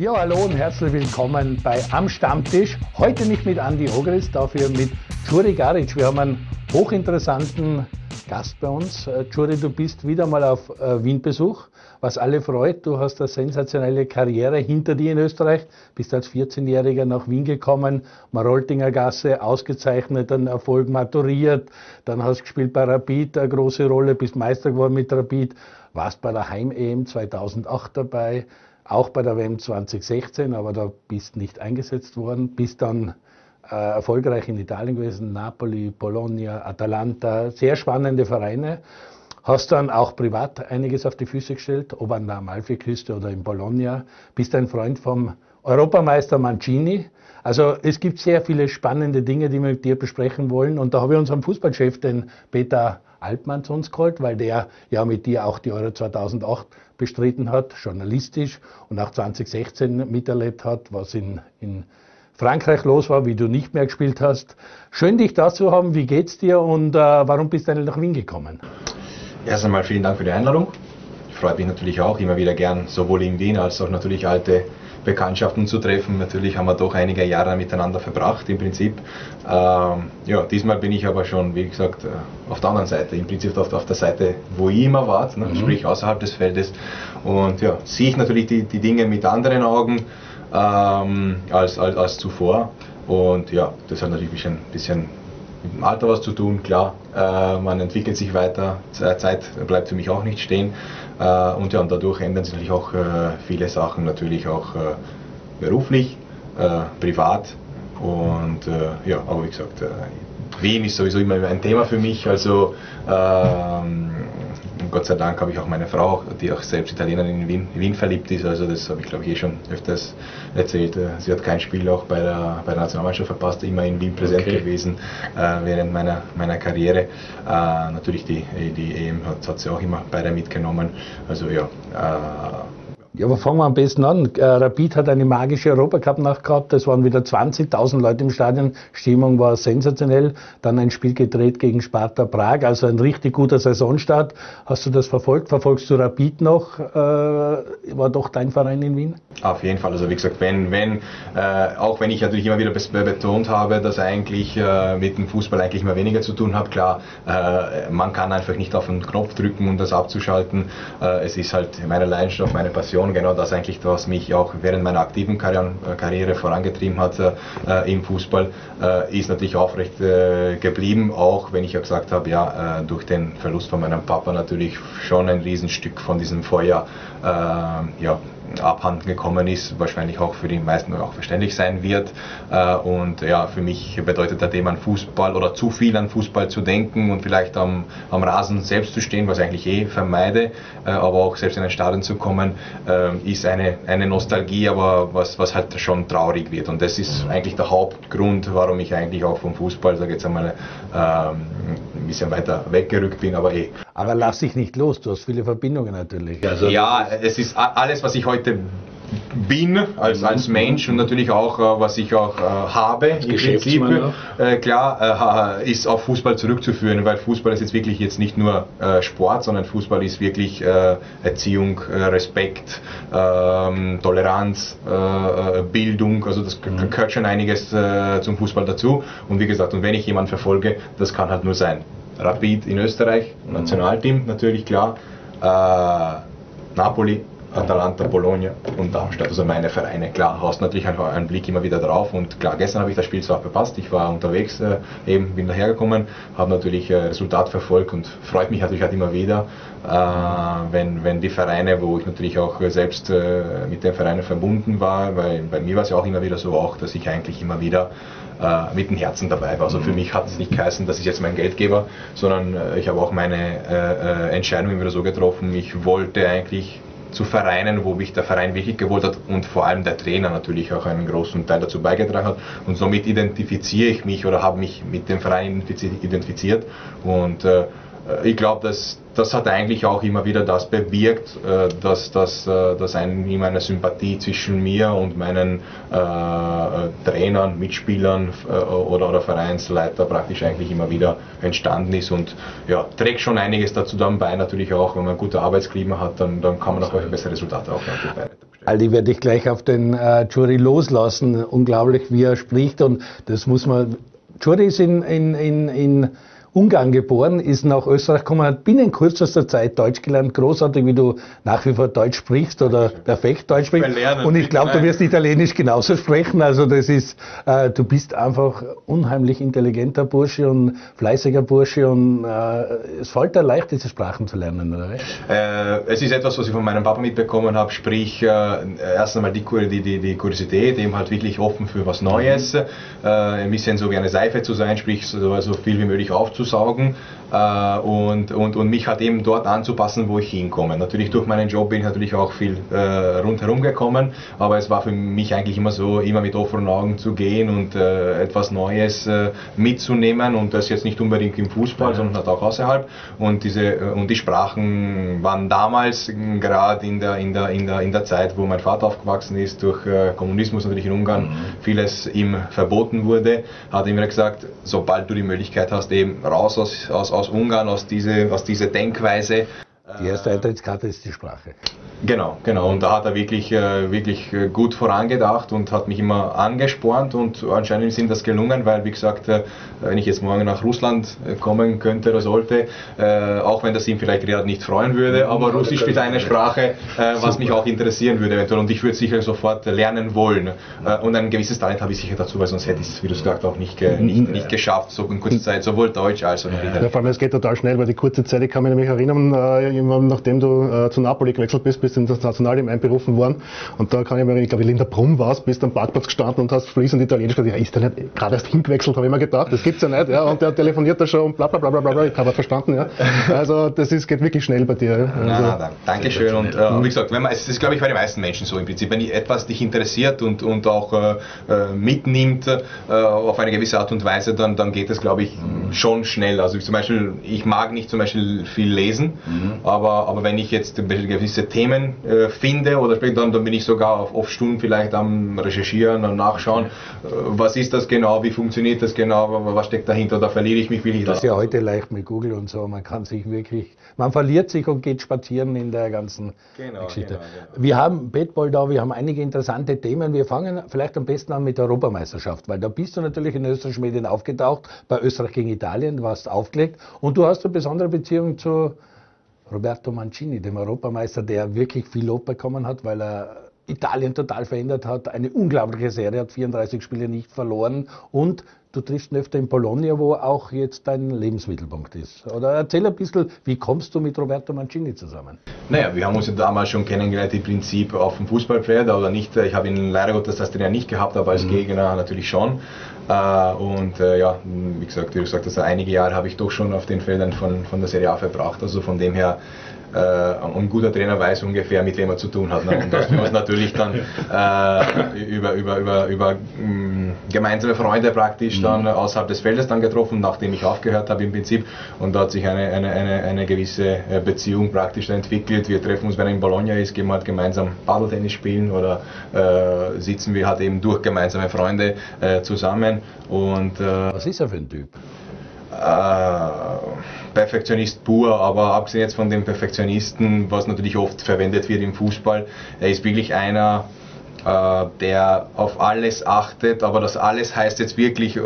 Ja, hallo und herzlich willkommen bei Am Stammtisch. Heute nicht mit Andi Ogris, dafür mit Juri Garic. Wir haben einen hochinteressanten Gast bei uns. Äh, Juri, du bist wieder mal auf äh, Wien-Besuch, was alle freut. Du hast eine sensationelle Karriere hinter dir in Österreich, bist als 14-Jähriger nach Wien gekommen, Maroltinger Gasse, ausgezeichneten Erfolg maturiert, dann hast du gespielt bei Rapid, eine große Rolle, bist Meister geworden mit Rapid, warst bei der Heim-EM 2008 dabei, auch bei der WM 2016, aber da bist nicht eingesetzt worden, bist dann äh, erfolgreich in Italien gewesen, Napoli, Bologna, Atalanta, sehr spannende Vereine. Hast dann auch privat einiges auf die Füße gestellt, ob an der Amalfiküste oder in Bologna. Bist ein Freund vom Europameister Mancini. Also es gibt sehr viele spannende Dinge, die wir mit dir besprechen wollen. Und da habe ich unseren Fußballchef, den Peter Altmann, zu uns geholt, weil der ja mit dir auch die Euro 2008 bestritten hat, journalistisch und auch 2016 miterlebt hat, was in, in Frankreich los war, wie du nicht mehr gespielt hast. Schön, dich da zu haben. Wie geht's dir und äh, warum bist du eigentlich nach Wien gekommen? Erst einmal vielen Dank für die Einladung. Freut mich natürlich auch immer wieder gern, sowohl in Wien als auch natürlich alte Bekanntschaften zu treffen. Natürlich haben wir doch einige Jahre miteinander verbracht im Prinzip. Ähm, ja, diesmal bin ich aber schon, wie gesagt, äh, auf der anderen Seite, im Prinzip auf, auf der Seite, wo ich immer war, ne? mhm. sprich außerhalb des Feldes. Und ja, sehe ich natürlich die, die Dinge mit anderen Augen ähm, als, als, als zuvor. Und ja, das hat natürlich ein bisschen mit dem Alter was zu tun, klar. Äh, man entwickelt sich weiter, Zeit bleibt für mich auch nicht stehen. Äh, und ja, und dadurch ändern sich natürlich auch äh, viele Sachen, natürlich auch äh, beruflich, äh, privat. Und äh, ja, aber wie gesagt, Wien ist sowieso immer ein Thema für mich. Also ähm, Gott sei Dank habe ich auch meine Frau, die auch selbst Italienerin in Wien, Wien verliebt ist. Also das habe ich glaube ich eh schon öfters erzählt. Sie hat kein Spiel auch bei der, bei der Nationalmannschaft verpasst, immer in Wien präsent okay. gewesen äh, während meiner, meiner Karriere. Äh, natürlich die, die EM hat, hat sie auch immer beide mitgenommen. Also ja, äh, ja, aber fangen wir am besten an. Äh, Rapid hat eine magische Europacup-Nacht gehabt. Es waren wieder 20.000 Leute im Stadion. Stimmung war sensationell. Dann ein Spiel gedreht gegen Sparta Prag. Also ein richtig guter Saisonstart. Hast du das verfolgt? Verfolgst du Rapid noch? Äh, war doch dein Verein in Wien? Auf jeden Fall. Also wie gesagt, wenn, wenn, äh, auch wenn ich natürlich immer wieder betont habe, dass eigentlich äh, mit dem Fußball eigentlich immer weniger zu tun habe. Klar, äh, man kann einfach nicht auf den Knopf drücken, um das abzuschalten. Äh, es ist halt meine Leidenschaft, meine Passion Motivation, genau das eigentlich, was mich auch während meiner aktiven Karriere, äh, Karriere vorangetrieben hat äh, im Fußball, äh, ist natürlich aufrecht äh, geblieben, auch wenn ich ja gesagt habe, ja, äh, durch den Verlust von meinem Papa natürlich schon ein Riesenstück von diesem Feuer äh, ja, abhanden gekommen ist, wahrscheinlich auch für die meisten auch verständlich sein wird. Äh, und ja, für mich bedeutet das Thema an Fußball oder zu viel an Fußball zu denken und vielleicht am, am Rasen selbst zu stehen, was ich eigentlich eh vermeide, äh, aber auch selbst in ein Stadion zu kommen, äh, ist eine, eine Nostalgie, aber was, was halt schon traurig wird. Und das ist eigentlich der Hauptgrund, warum ich eigentlich auch vom Fußball, sage jetzt einmal, ähm, ein bisschen weiter weggerückt bin, aber eh. Aber lass dich nicht los, du hast viele Verbindungen natürlich. Also ja, es ist alles, was ich heute bin als, als Mensch und natürlich auch, äh, was ich auch äh, habe im Prinzip, äh, klar, äh, ist auf Fußball zurückzuführen, weil Fußball ist jetzt wirklich jetzt nicht nur äh, Sport, sondern Fußball ist wirklich Erziehung, Respekt, ähm, Toleranz, Bildung, also das mhm. gehört schon einiges zum Fußball dazu und wie gesagt, und wenn ich jemanden verfolge, das kann halt nur sein. Rapid in Österreich, Nationalteam natürlich klar, Napoli, Atalanta, Bologna und Darmstadt, also meine Vereine. Klar, hast natürlich einen, Blick immer wieder drauf und klar, gestern habe ich das Spiel zwar verpasst, ich war unterwegs, äh, eben bin dahergekommen, habe natürlich äh, Resultat verfolgt und freut mich natürlich halt immer wieder, äh, wenn, wenn die Vereine, wo ich natürlich auch selbst äh, mit den Vereinen verbunden war, weil bei mir war es ja auch immer wieder so auch, dass ich eigentlich immer wieder äh, mit dem Herzen dabei war. Also für mhm. mich hat es nicht geheißen, dass ich jetzt mein Geldgeber, sondern äh, ich habe auch meine Entscheidungen wieder so getroffen, ich wollte eigentlich zu Vereinen, wo mich der Verein wirklich gewollt hat und vor allem der Trainer natürlich auch einen großen Teil dazu beigetragen hat. Und somit identifiziere ich mich oder habe mich mit dem Verein identifiziert. Und äh, ich glaube, dass das hat eigentlich auch immer wieder das bewirkt, äh, dass, dass, äh, dass ein, immer eine Sympathie zwischen mir und meinen äh, Trainern, Mitspielern äh, oder, oder Vereinsleiter praktisch eigentlich immer wieder entstanden ist und ja, trägt schon einiges dazu dann bei, natürlich auch, wenn man ein gutes Arbeitsklima hat, dann, dann kann man auch bessere Resultate auf die Beine Ali werde ich gleich auf den äh, Jury loslassen. Unglaublich, wie er spricht und das muss man. Jury ist in, in, in, in Ungarn geboren, ist nach Österreich gekommen, hat binnen kürzester Zeit Deutsch gelernt. Großartig, wie du nach wie vor Deutsch sprichst oder perfekt Deutsch sprichst. Und ich glaube, du wirst Italienisch genauso sprechen. Also das ist, äh, du bist einfach unheimlich intelligenter Bursche und fleißiger Bursche und äh, es fällt dir leicht, diese Sprachen zu lernen, oder? Äh, es ist etwas, was ich von meinem Papa mitbekommen habe, sprich äh, erst einmal die, die, die, die Kuriosität, eben halt wirklich offen für was Neues, mhm. äh, ein bisschen so wie eine Seife zu sein, sprich so, so viel wie möglich aufzunehmen aufzusaugen äh, und, und, und mich halt eben dort anzupassen, wo ich hinkomme. Natürlich durch meinen Job bin ich natürlich auch viel äh, rundherum gekommen, aber es war für mich eigentlich immer so, immer mit offenen Augen zu gehen und äh, etwas Neues äh, mitzunehmen und das jetzt nicht unbedingt im Fußball, sondern halt auch außerhalb. Und diese äh, und die Sprachen waren damals gerade in der, in, der, in, der, in der Zeit, wo mein Vater aufgewachsen ist, durch äh, Kommunismus natürlich in Ungarn, mhm. vieles ihm verboten wurde, hat er mir gesagt, sobald du die Möglichkeit hast, eben raus aus, aus, aus Ungarn, aus, diese, aus dieser Denkweise. Die erste Eintrittskarte ist die Sprache. Genau, genau. Und da hat er wirklich, äh, wirklich äh, gut vorangedacht und hat mich immer angespornt und anscheinend sind das gelungen, weil, wie gesagt, äh, wenn ich jetzt morgen nach Russland kommen könnte oder sollte, auch wenn das ihm vielleicht gerade nicht freuen würde, aber Russisch ist eine Sprache, was mich auch interessieren würde eventuell. Und ich würde sicher sofort lernen wollen. Und ein gewisses Talent habe ich sicher dazu, weil sonst hätte ich es, wie du gesagt auch nicht, nicht, nicht geschafft, so in kurzer Zeit, sowohl Deutsch als auch ja, Vor allem, es geht total schnell, weil die kurze Zeit, ich kann mich nämlich erinnern, nachdem du zu Napoli gewechselt bist, bist ins Nationalteam einberufen worden. Und da kann ich mir, ich glaube, Linda Brumm warst, bist am Parkplatz gestanden und hast fließend Italienisch gesagt, ja, ist der nicht gerade erst hingewechselt, habe ich mir gedacht, das gibt's ja nicht, ja, und der telefoniert da schon und bla, bla, bla, bla, bla, ich habe verstanden, ja. Also, das ist, geht wirklich schnell bei dir. Ja. Also, na, na, danke schön. Und, äh, wie gesagt, wenn man, es ist, glaube ich, bei den meisten Menschen so im Prinzip, wenn etwas dich interessiert und, und auch äh, äh, mitnimmt äh, auf eine gewisse Art und Weise, dann, dann geht es, glaube ich, schon schnell. Also, ich zum Beispiel, ich mag nicht zum Beispiel viel lesen, mhm. aber, aber wenn ich jetzt gewisse Themen äh, finde oder dann, dann bin ich sogar auf, auf Stunden vielleicht am Recherchieren und Nachschauen, äh, was ist das genau, wie funktioniert das genau, was steckt dahinter, da verliere ich mich wirklich. Das ist ja heute leicht mit Google und so, man kann sich wirklich, man verliert sich und geht spazieren in der ganzen genau, Geschichte. Genau, genau. Wir haben Bettball da, wir haben einige interessante Themen. Wir fangen vielleicht am besten an mit der Europameisterschaft, weil da bist du natürlich in österreichischen Medien aufgetaucht, bei Österreich gegen Italien, du warst aufgelegt und du hast eine besondere Beziehung zu Roberto Mancini, dem Europameister, der wirklich viel Lob bekommen hat, weil er Italien total verändert hat, eine unglaubliche Serie, hat 34 Spiele nicht verloren und du triffst ihn öfter in Bologna, wo auch jetzt dein Lebensmittelpunkt ist. Oder erzähl ein bisschen, wie kommst du mit Roberto Mancini zusammen? Naja, wir haben uns ja damals schon kennengelernt, im Prinzip auf dem Fußballpferd oder nicht. Ich habe ihn leider Gottes das Trainer nicht gehabt, aber als mhm. Gegner natürlich schon. Äh, und äh, ja, wie gesagt, wie gesagt hast, einige Jahre habe ich doch schon auf den Feldern von, von der Serie A verbracht. Also von dem her äh, ein guter Trainer weiß ungefähr, mit wem er zu tun hat. Ne? Und dass wir uns natürlich dann äh, über, über, über, über mh, mm, gemeinsame Freunde praktisch mhm. dann außerhalb des Feldes dann getroffen, nachdem ich aufgehört habe im Prinzip. Und da hat sich eine, eine, eine, eine gewisse äh, Beziehung praktisch entwickelt. Wir treffen uns, wenn er in Bologna ist, gehen wir halt gemeinsam Paddeltennis spielen oder äh, sitzen wir halt eben durch gemeinsame Freunde äh, zusammen. Und, äh, Was ist er für ein Typ? Äh, Perfektionist pur, aber abgesehen jetzt von dem Perfektionisten, was natürlich oft verwendet wird im Fußball, er ist wirklich einer, äh, der auf alles achtet, aber das alles heißt jetzt wirklich äh,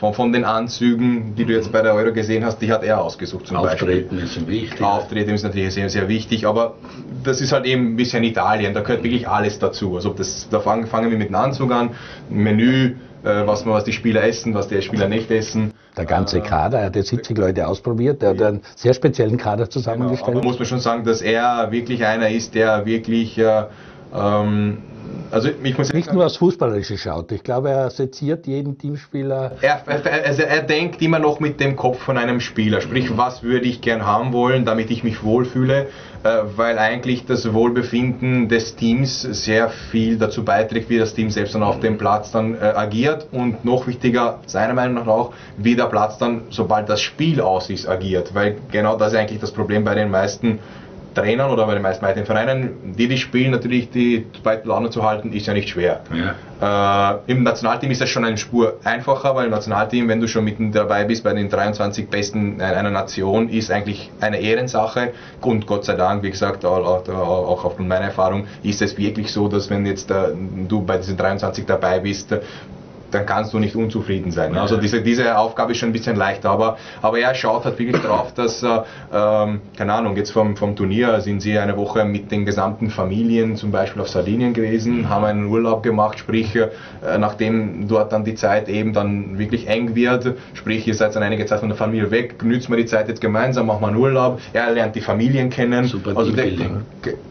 von, von, den Anzügen, die du jetzt bei der Euro gesehen hast, die hat er ausgesucht zum Auftreten Beispiel. ist wichtig. Auftreten ist natürlich sehr, sehr wichtig, aber das ist halt eben ein bisschen Italien, da gehört wirklich alles dazu. Also das, da fangen, fangen wir mit dem Anzug an, Menü, äh, was, was die Spieler essen, was die Spieler nicht essen. Der ganze Kader, er hat jetzt 70 Leute ausprobiert, er hat einen sehr speziellen Kader zusammengestellt. Genau, aber muss man schon sagen, dass er wirklich einer ist, der wirklich äh, ähm, also ich muss nicht nur aufs Fußballerische schaut. Ich glaube, er seziert jeden Teamspieler. Er, also er denkt immer noch mit dem Kopf von einem Spieler. Sprich, was würde ich gern haben wollen, damit ich mich wohlfühle, äh, weil eigentlich das Wohlbefinden des Teams sehr viel dazu beiträgt, wie das Team selbst dann auf dem Platz dann äh, agiert und noch wichtiger, seiner Meinung nach auch, wie der Platz dann, sobald das Spiel aus ist, agiert. Weil genau das ist eigentlich das Problem bei den meisten Trainern oder bei den meisten weiteren Vereinen, die die spielen, natürlich die zweite Laune zu halten, ist ja nicht schwer. Ja. Äh, Im Nationalteam ist das schon eine Spur einfacher, weil im Nationalteam, wenn du schon mitten dabei bist bei den 23 Besten einer Nation, ist eigentlich eine Ehrensache. Und Gott sei Dank, wie gesagt, auch, auch, auch aufgrund meiner Erfahrung, ist es wirklich so, dass wenn jetzt äh, du bei diesen 23 dabei bist, dann kannst du nicht unzufrieden sein. Also diese, diese Aufgabe ist schon ein bisschen leichter, aber, aber er schaut halt wirklich drauf, dass, äh, ähm, keine Ahnung, jetzt vom, vom Turnier sind sie eine Woche mit den gesamten Familien zum Beispiel auf Sardinien gewesen, haben einen Urlaub gemacht, sprich, äh, nachdem dort dann die Zeit eben dann wirklich eng wird, sprich, ihr seid dann einige Zeit von der Familie weg, nützt man die Zeit jetzt gemeinsam, macht man einen Urlaub, er lernt die Familien kennen, Super also der,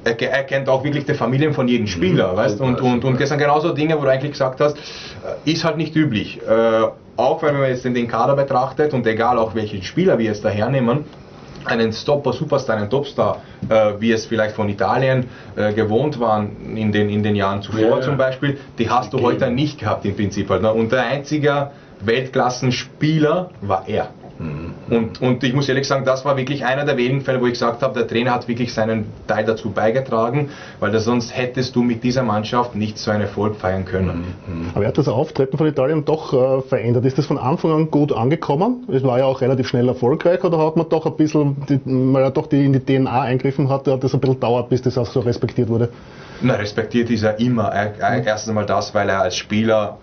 er, er, kennt auch wirklich die Familien von jedem Spieler, mhm, weißt, und, und, und sind genauso Dinge, wo du eigentlich gesagt hast, äh, ist halt nicht üblich. Äh, auch wenn man jetzt den Kader betrachtet und egal auch welchen Spieler wir jetzt dahernehmen, einen Stopper, Superstar, einen Topstar, äh, wie es vielleicht von Italien äh, gewohnt waren in den, in den Jahren zuvor ja, zum Beispiel, die hast du okay. heute nicht gehabt im Prinzip. Halt, ne? Und der einzige Weltklassenspieler war er. Mhm. Und, und ich muss ehrlich sagen, das war wirklich einer der wenigen Fälle, wo ich gesagt habe, der Trainer hat wirklich seinen Teil dazu beigetragen, weil sonst hättest du mit dieser Mannschaft nicht so einen Erfolg feiern können. Mhm. Aber er hat das Auftreten von Italien doch äh, verändert. Ist das von Anfang an gut angekommen? Es war ja auch relativ schnell erfolgreich oder hat man doch ein bisschen, die, weil er doch die, in die DNA eingriffen hat, hat das ein bisschen dauert, bis das auch so respektiert wurde? Na, respektiert ist er immer. Er, er, erstens einmal das, weil er als Spieler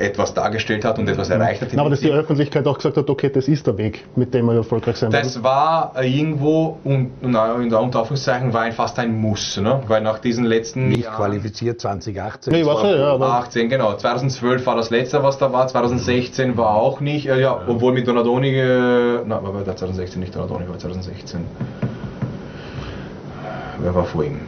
etwas dargestellt hat und etwas erreicht hat. Na, aber dass die Öffentlichkeit auch gesagt hat, okay, das ist der Weg, mit dem wir erfolgreich sein werden. Das war äh, irgendwo, und, in der Unteraufungszeichen war ein, fast ein Muss, ne? weil nach diesen letzten Nicht Jahren, qualifiziert 2018. Nee, war ja, aber 18, genau. 2012 war das letzte, was da war, 2016 war auch nicht, äh, ja, obwohl mit Donadoni, äh, na, war 2016 nicht Donadoni, war 2016. Wer war vor ihm?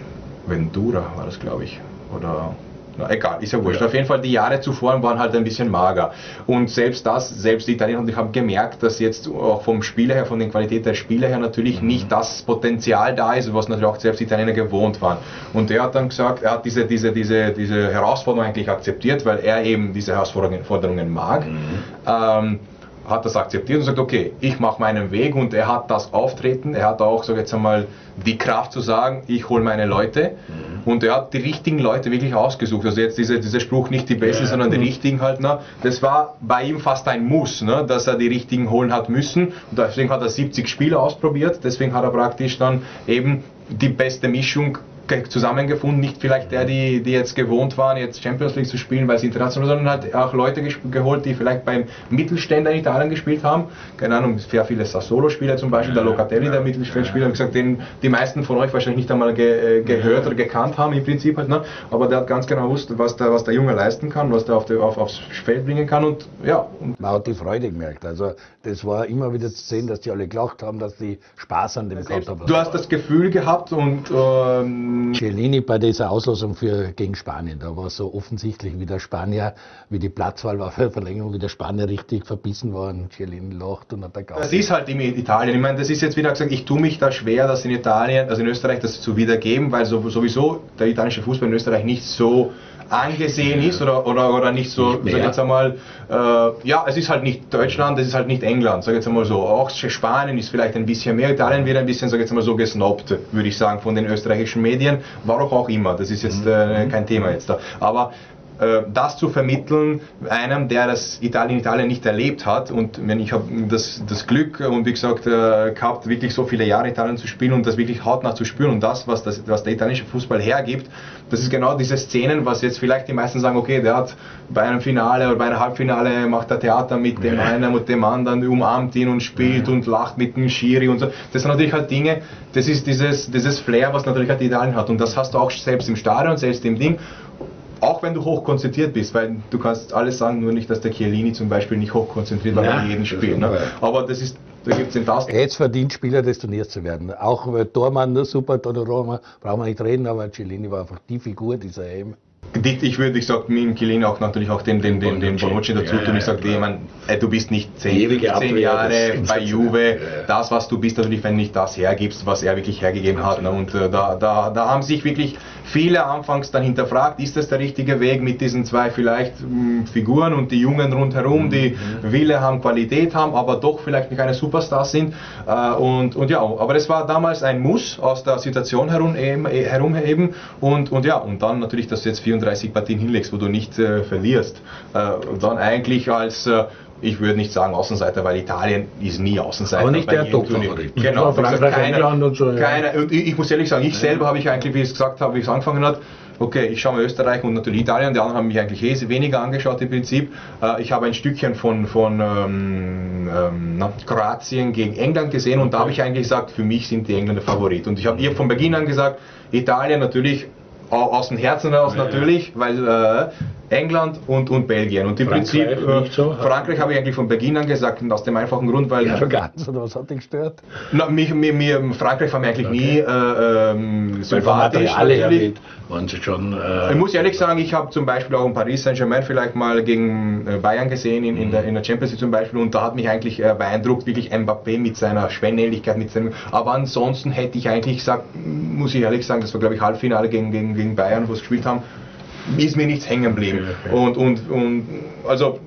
Ventura war das, glaube ich. Oder na, egal, ist ja wurscht. Ja. Auf jeden Fall, die Jahre zuvor waren halt ein bisschen mager. Und selbst das, selbst die Italiener und ich haben gemerkt, dass jetzt auch vom Spieler her, von den Qualität der Spieler her natürlich mhm. nicht das Potenzial da ist, was natürlich auch selbst die Italiener gewohnt waren. Und er hat dann gesagt, er hat diese, diese, diese, diese Herausforderung eigentlich akzeptiert, weil er eben diese Herausforderungen mag. Mhm. Ähm, hat das akzeptiert und sagt, okay, ich mache meinen Weg und er hat das Auftreten, er hat auch, so jetzt einmal, die Kraft zu sagen, ich hole meine Leute mhm. Und er hat die richtigen Leute wirklich ausgesucht. Also jetzt dieser, dieser Spruch, nicht die Besten, ja. sondern die richtigen halt, ne? das war bei ihm fast ein Muss, ne? dass er die richtigen holen hat müssen und deswegen hat er 70 Spieler ausprobiert, deswegen hat er praktisch dann eben die beste Mischung zusammengefunden, nicht vielleicht der, die, die jetzt gewohnt waren, jetzt Champions League zu spielen, weil sie international, sondern hat auch Leute geholt, die vielleicht beim Mittelständler in Italien gespielt haben. Keine Ahnung, sehr viele Sassolo-Spieler zum Beispiel, der Locatelli, der Mittelfeldspieler, haben gesagt, den die meisten von euch wahrscheinlich nicht einmal ge, äh, gehört oder gekannt haben im Prinzip halt, ne? aber der hat ganz genau gewusst, was der, was der Junge leisten kann, was der auf die, auf, aufs Feld bringen kann und ja. Und Man hat die Freude gemerkt, also das war immer wieder zu sehen, dass die alle gelacht haben, dass die Spaß an dem gehabt haben. Du hast das Gefühl gehabt und ähm, Cellini bei dieser Auslosung für, gegen Spanien, da war so offensichtlich, wie der Spanier, wie die Platzwahl war für Verlängerung, wie der Spanier richtig verbissen war und Cellini lacht und hat da Das ist halt in Italien. Ich meine, das ist jetzt wieder gesagt, ich tue mich da schwer, das in Italien, also in Österreich das zu wiedergeben, weil sowieso der italienische Fußball in Österreich nicht so angesehen ist oder, oder, oder nicht so, nicht sag jetzt einmal, äh, ja, es ist halt nicht Deutschland, es ist halt nicht England, sag jetzt einmal so. Auch Spanien ist vielleicht ein bisschen mehr, Italien wird ein bisschen, sag jetzt einmal so, gesnobbt, würde ich sagen, von den österreichischen Medien, warum auch immer, das ist jetzt äh, kein Thema jetzt da. Aber äh, das zu vermitteln, einem, der das Italien, Italien nicht erlebt hat. Und wenn ich habe das, das Glück und wie gesagt äh, gehabt, wirklich so viele Jahre Italien zu spielen und das wirklich hautnah zu spüren. Und das, was, das, was der italienische Fußball hergibt, das ist genau diese Szenen, was jetzt vielleicht die meisten sagen, okay, der hat bei einem Finale oder bei einem Halbfinale macht er Theater mit dem einen und dem anderen, umarmt ihn und spielt und lacht mit dem Schiri und so. Das sind natürlich halt Dinge, das ist dieses, dieses Flair, was natürlich halt Italien hat. Und das hast du auch selbst im Stadion, selbst im Ding auch wenn du hochkonzentriert bist, weil du kannst alles sagen, nur nicht, dass der Chiellini zum Beispiel nicht hochkonzentriert war bei jedem Spiel. Ne? Aber das ist, da gibt es den Tasten. Jetzt verdient Spieler des Turniers zu werden. Auch Tormann, super, Donnarumma, brauchen wir nicht reden, aber Chiellini war einfach die Figur dieser EM. Ich würde, ich sag, mit Kilin auch natürlich auch den, den, den, den Bonucci dazu tun. Ich sage, ja, äh, du bist nicht 10, 15 Jahre bei Juve. Das, was du bist, natürlich, wenn du nicht das hergibst, was er wirklich hergegeben hat. Ne? Und äh, da, da, da haben sich wirklich viele anfangs dann hinterfragt, ist das der richtige Weg mit diesen zwei vielleicht mh, hm, Figuren und die Jungen rundherum, die mhm. Wille haben, Qualität haben, aber doch vielleicht nicht keine Superstars sind. Äh, und, und ja, aber es war damals ein Muss aus der Situation herum, herumheben und, und ja, und dann natürlich, dass jetzt 34 Partien hinlegst, wo du nicht äh, verlierst. Äh, und dann eigentlich als äh, ich würde nicht sagen Außenseiter, weil Italien ist nie Außenseiter. Aber nicht der Top-Favorit. Genau, Frankreich, keine, und so. Ja. Keine, und ich, ich, muss ehrlich sagen, ich ja. selber habe ich eigentlich, wie ich es gesagt habe, wie es angefangen hat, okay, ich schaue mir Österreich und natürlich Italien, die anderen haben mich eigentlich eh weniger angeschaut im Prinzip. Äh, ich habe ein Stückchen von, von ähm, ähm, Kroatien gegen England gesehen und da habe ich eigentlich gesagt, für mich sind die Engländer Favorit. Und ich habe ihr von Beginn an gesagt, Italien natürlich aus dem Herzen heraus ja, natürlich, weil äh, England und, und Belgien. Und im Frankreich Prinzip, äh, so, Frankreich habe ich eigentlich von Beginn an gesagt, aus dem einfachen Grund, weil. Ja, ganz, oder was hat dich gestört? Na, mich, mir, mir, Frankreich war mir eigentlich okay. nie äh, ähm, sympathisch. Alle waren sie schon. Äh, ich muss ehrlich sagen, ich habe zum Beispiel auch in Paris Saint-Germain vielleicht mal gegen äh, Bayern gesehen, in, in, der, in der Champions League zum Beispiel, und da hat mich eigentlich äh, beeindruckt, wirklich Mbappé mit seiner Schwennähnlichkeit, mit seinem. Aber ansonsten hätte ich eigentlich gesagt, muss ich ehrlich sagen, das war glaube ich Halbfinale gegen, gegen, gegen Bayern, wo sie gespielt haben ist mir nichts hängen geblieben. Okay, okay. Und, und, und also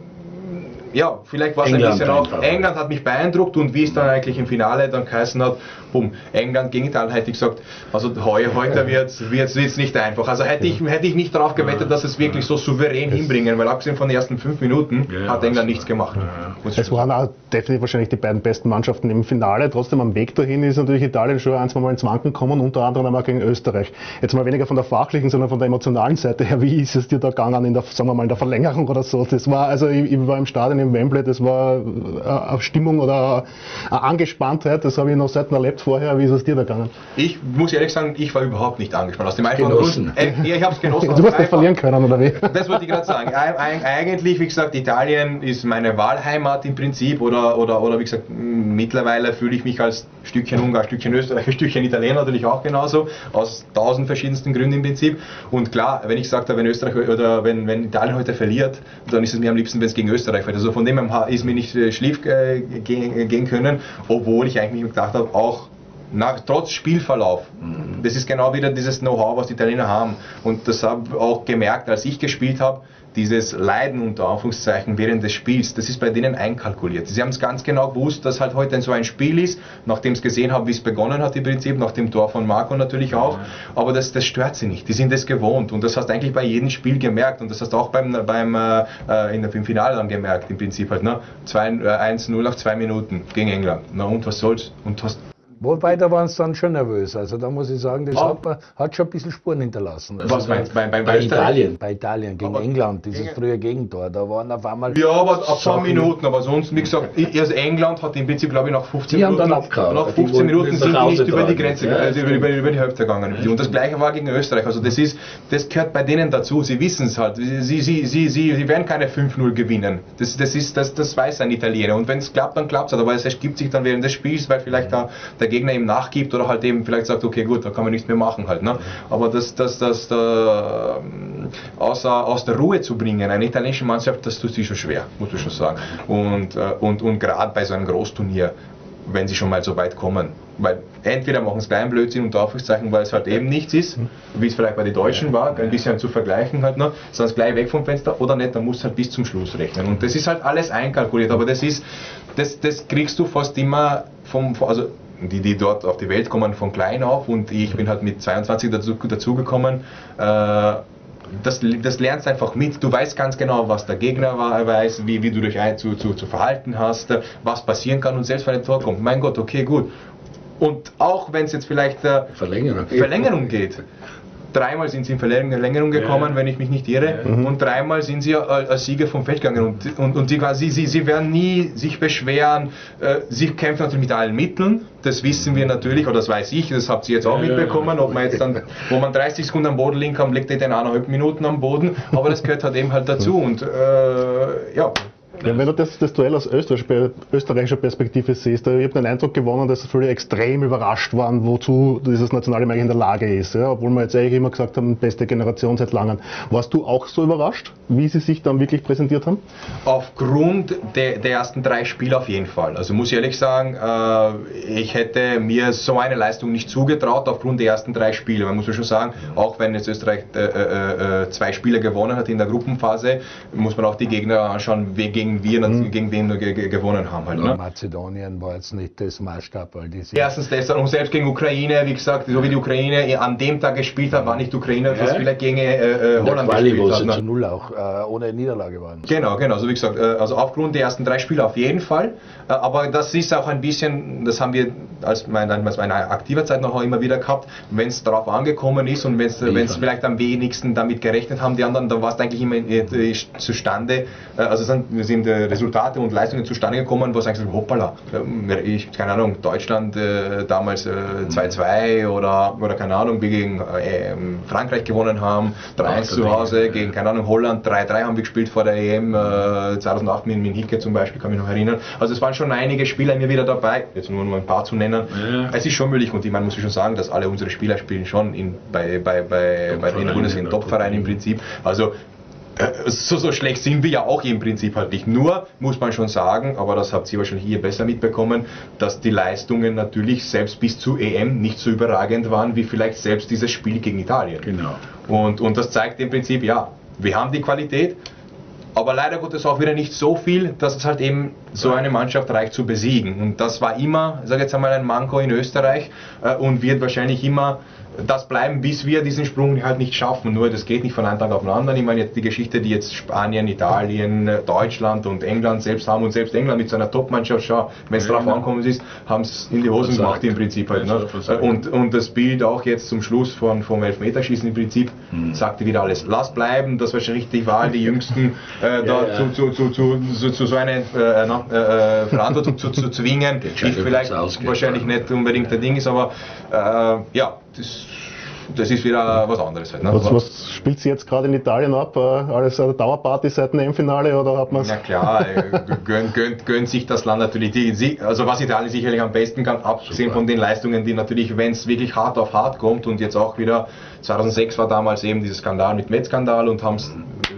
ja, vielleicht war es ein bisschen auch. England hat mich beeindruckt und wie es dann eigentlich im Finale dann geheißen hat, bumm, England gegen Italien, hätte ich gesagt, also heute, heute wird es nicht einfach. Also hätte ich, hätte ich nicht darauf gewettet, dass es wirklich so souverän hinbringen, weil abgesehen von den ersten fünf Minuten hat England nichts gemacht. Es waren auch definitiv wahrscheinlich die beiden besten Mannschaften im Finale. Trotzdem am Weg dahin ist natürlich Italien schon ein, zwei Mal ins Wanken gekommen, unter anderem auch gegen Österreich. Jetzt mal weniger von der fachlichen, sondern von der emotionalen Seite her. Wie ist es dir da gegangen in der, sagen wir mal, in der Verlängerung oder so? Das war, also ich, ich war im Stadion in Wembley, das war äh, eine Stimmung oder eine Angespanntheit, das habe ich noch selten erlebt vorher. Wie ist es dir da gegangen? Ich muss ehrlich sagen, ich war überhaupt nicht angespannt. Aus dem einfachen Grund, äh, ich habe es genossen. du hast nicht verlieren können, oder wie? Das wollte ich gerade sagen. Eigentlich, wie gesagt, Italien ist meine Wahlheimat im Prinzip oder, oder, oder wie gesagt, mittlerweile fühle ich mich als Stückchen Ungar, Stückchen Österreich, Stückchen Italiener natürlich auch genauso, aus tausend verschiedensten Gründen im Prinzip. Und klar, wenn ich sage, wenn Österreich oder wenn, wenn Italien heute verliert, dann ist es mir am liebsten, wenn es gegen Österreich wird. Also von dem her ist mir nicht äh, schlief äh, gehen, gehen können, obwohl ich eigentlich gedacht habe, auch nach, trotz Spielverlauf. Mhm. Das ist genau wieder dieses Know-how, was die Italiener haben. Und das habe ich auch gemerkt, als ich gespielt habe, dieses Leiden unter Anführungszeichen während des Spiels, das ist bei denen einkalkuliert. Sie haben es ganz genau gewusst, dass halt heute so ein Spiel ist, nachdem sie gesehen haben, wie es begonnen hat im Prinzip, nach dem Tor von Marco natürlich auch, aber das, das stört sie nicht, die sind das gewohnt. Und das hast du eigentlich bei jedem Spiel gemerkt. Und das hast du auch beim, beim, äh, in der, im Finale dann gemerkt im Prinzip halt, ne? 1-0 äh, nach zwei Minuten gegen England, na und was soll's? Und hast Wobei, da waren sie dann schon nervös. Also da muss ich sagen, das hat, hat, schon ein bisschen Spuren hinterlassen. Also Was meinst du? Bei, bei, bei, Italien? Bei Italien, gegen aber England, dieses gegen frühe Gegentor. Da waren auf einmal. Ja, aber ein paar Minuten, aber sonst, wie gesagt, also England hat im Prinzip, glaube ich, nach 15 die Minuten. Haben dann nach 15 Minuten sind die nicht über die Grenze, ja, also über, über, über, die Hälfte gegangen. Und das gleiche war gegen Österreich. Also das ist, das gehört bei denen dazu. Sie wissen es halt. Sie, sie, sie, sie, sie werden keine 5-0 gewinnen. Das, das, ist, das, das weiß ein Italiener. Und wenn es klappt, dann klappt es. Aber es ergibt sich dann während des Spiels, weil vielleicht da der Gegner ihm nachgibt gibt oder halt eben vielleicht sagt, okay gut, da kann man nichts mehr machen halt. Ne? Aber das, das, das da, ähm, außer, aus der Ruhe zu bringen, eine italienische Mannschaft, das tut sich schon schwer, muss ich schon sagen. Und, äh, und, und gerade bei so einem Großturnier, wenn sie schon mal so weit kommen. Weil entweder machen sie gleich einen Blödsinn und Anführungszeichen, weil es halt eben nichts ist, wie es vielleicht bei den Deutschen war, ein bisschen zu vergleichen halt noch, sonst gleich weg vom Fenster oder nicht, dann musst du halt bis zum Schluss rechnen. Und das ist halt alles einkalkuliert, aber das ist, das, das kriegst du fast immer vom, also die, die dort auf die Welt kommen von klein auf und ich bin halt mit 22 dazu, dazugekommen. Äh, das, das lernst einfach mit. Du weißt ganz genau, was der Gegner weiß, wie, wie du dich ein, zu, zu, zu verhalten hast, was passieren kann und selbst wenn ein Tor kommt. Mein Gott, okay, gut. Und auch wenn es jetzt vielleicht äh, Verlängerung. Verlängerung geht, Dreimal sind sie in Verlängerung gekommen, ja. wenn ich mich nicht irre. Ja. Mhm. Und dreimal sind sie als Sieger vom Feld gegangen. Und, und, und sie, sie, sie werden nie sich beschweren. Äh, sie kämpfen natürlich mit allen Mitteln. Das wissen wir natürlich, oder das weiß ich, das habt ihr jetzt auch mitbekommen. Ob man jetzt dann, wo man 30 Sekunden am Boden liegen kann, liegt er dann eineinhalb Minuten am Boden. Aber das gehört halt eben halt dazu. Und äh, ja, Ja, wenn du das, das Duell aus österreichischer, Perspektive siehst, ich habe den Eindruck gewonnen, dass viele extrem überrascht waren, wozu dieses Nationalteam eigentlich in der Lage ist. Ja? Obwohl wir jetzt eigentlich immer gesagt haben, beste Generation seit langem. Warst du auch so überrascht, wie sie sich dann wirklich präsentiert haben? Aufgrund der, der ersten drei Spiele auf jeden Fall. Also muss ich ehrlich sagen, äh, ich hätte mir so eine Leistung nicht zugetraut aufgrund der ersten drei Spiele. Man muss ja schon sagen, auch wenn jetzt Österreich äh, äh, äh zwei Spiele gewonnen hat in der Gruppenphase, muss man auch die Gegner anschauen, gegen wir mhm. gegen wen wir gewonnen haben. Halt, ne? Mazedonien war jetzt nicht das Maßstab, weil die Erstens das und selbst gegen Ukraine, wie gesagt, so wie die Ukraine an dem Tag gespielt hat, war nicht Ukraine, was ja. vielleicht gegen äh, Holland Quali, gespielt hat. Ne? zu null auch äh, ohne Niederlage waren. Genau, genau. Also wie gesagt, äh, also aufgrund der ersten drei Spiele auf jeden Fall. Äh, aber das ist auch ein bisschen, das haben wir als meine, als meine aktive Zeit noch immer wieder gehabt, wenn es darauf angekommen ist und wenn es vielleicht am wenigsten damit gerechnet haben, die anderen, dann war es eigentlich immer äh, zustande. Äh, also sind, sind äh, Resultate und Leistungen zustande gekommen, wo es eigentlich hoppala, äh, ich, keine Ahnung, Deutschland äh, damals 2-2 oder, oder keine Ahnung, wir gegen ähm, Frankreich gewonnen haben, 3-1 zu Hause, gegen, keine Ahnung, Holland 3-3 haben wir gespielt vor der EM 2008 mit, mit Hicke zum Beispiel, kann mich noch erinnern. Also es waren schon einige Spieler mir wieder dabei, jetzt nur noch ein paar zu nennen. Ja. Es ist schon möglich und ich meine, muss ich schon sagen, dass alle unsere Spieler spielen schon in, bei, bei, bei, bei den Bundesliga Topvereinen im Prinzip. Also äh, so, so schlecht sind wir ja auch im Prinzip halt nicht. Nur muss man schon sagen, aber das habt ihr wahrscheinlich hier besser mitbekommen, dass die Leistungen natürlich selbst bis zu EM nicht so überragend waren wie vielleicht selbst dieses Spiel gegen Italien. Genau. Und, und das zeigt im Prinzip, ja, wir haben die Qualität, aber leider Gottes auch wieder nicht so viel, dass es halt eben so eine Mannschaft reicht zu besiegen. Und das war immer, sage jetzt einmal, ein Manko in Österreich äh, und wird wahrscheinlich immer das bleiben, bis wir diesen Sprung halt nicht schaffen. Nur das geht nicht von einem Tag auf den anderen. Ich meine jetzt die Geschichte, die jetzt Spanien, Italien, Deutschland und England selbst haben und selbst England mit seiner Top-Mannschaft, schau, wenn es ja, darauf ankommen ist, haben es in die Hosen gemacht im Prinzip halt. Ne? Und, und das Bild auch jetzt zum Schluss von, vom Elfmeterschießen im Prinzip hm. sagte wieder alles. Lass bleiben, das war schon richtig wahr, die Jüngsten äh, da ja, Zu, zu, zu, zu, zu, so einer äh, äh, Verantwortung zu, zu zwingen, die vielleicht wahrscheinlich nicht unbedingt der Ding ist, aber äh, ja, das, das ist wieder was anderes. Halt, ne? was, was, spielt sie jetzt gerade in Italien ab? Äh, alles eine Dauerparty seit dem EM-Finale oder hat man Na klar, äh, gönnt, gönnt, gönnt sich das Land natürlich. Die, also was Italien sicherlich am besten kann, abgesehen Super. von den Leistungen, die natürlich, wenn es wirklich hart auf hart kommt und jetzt auch wieder 2006 war damals eben dieser Skandal mit Met-Skandal und haben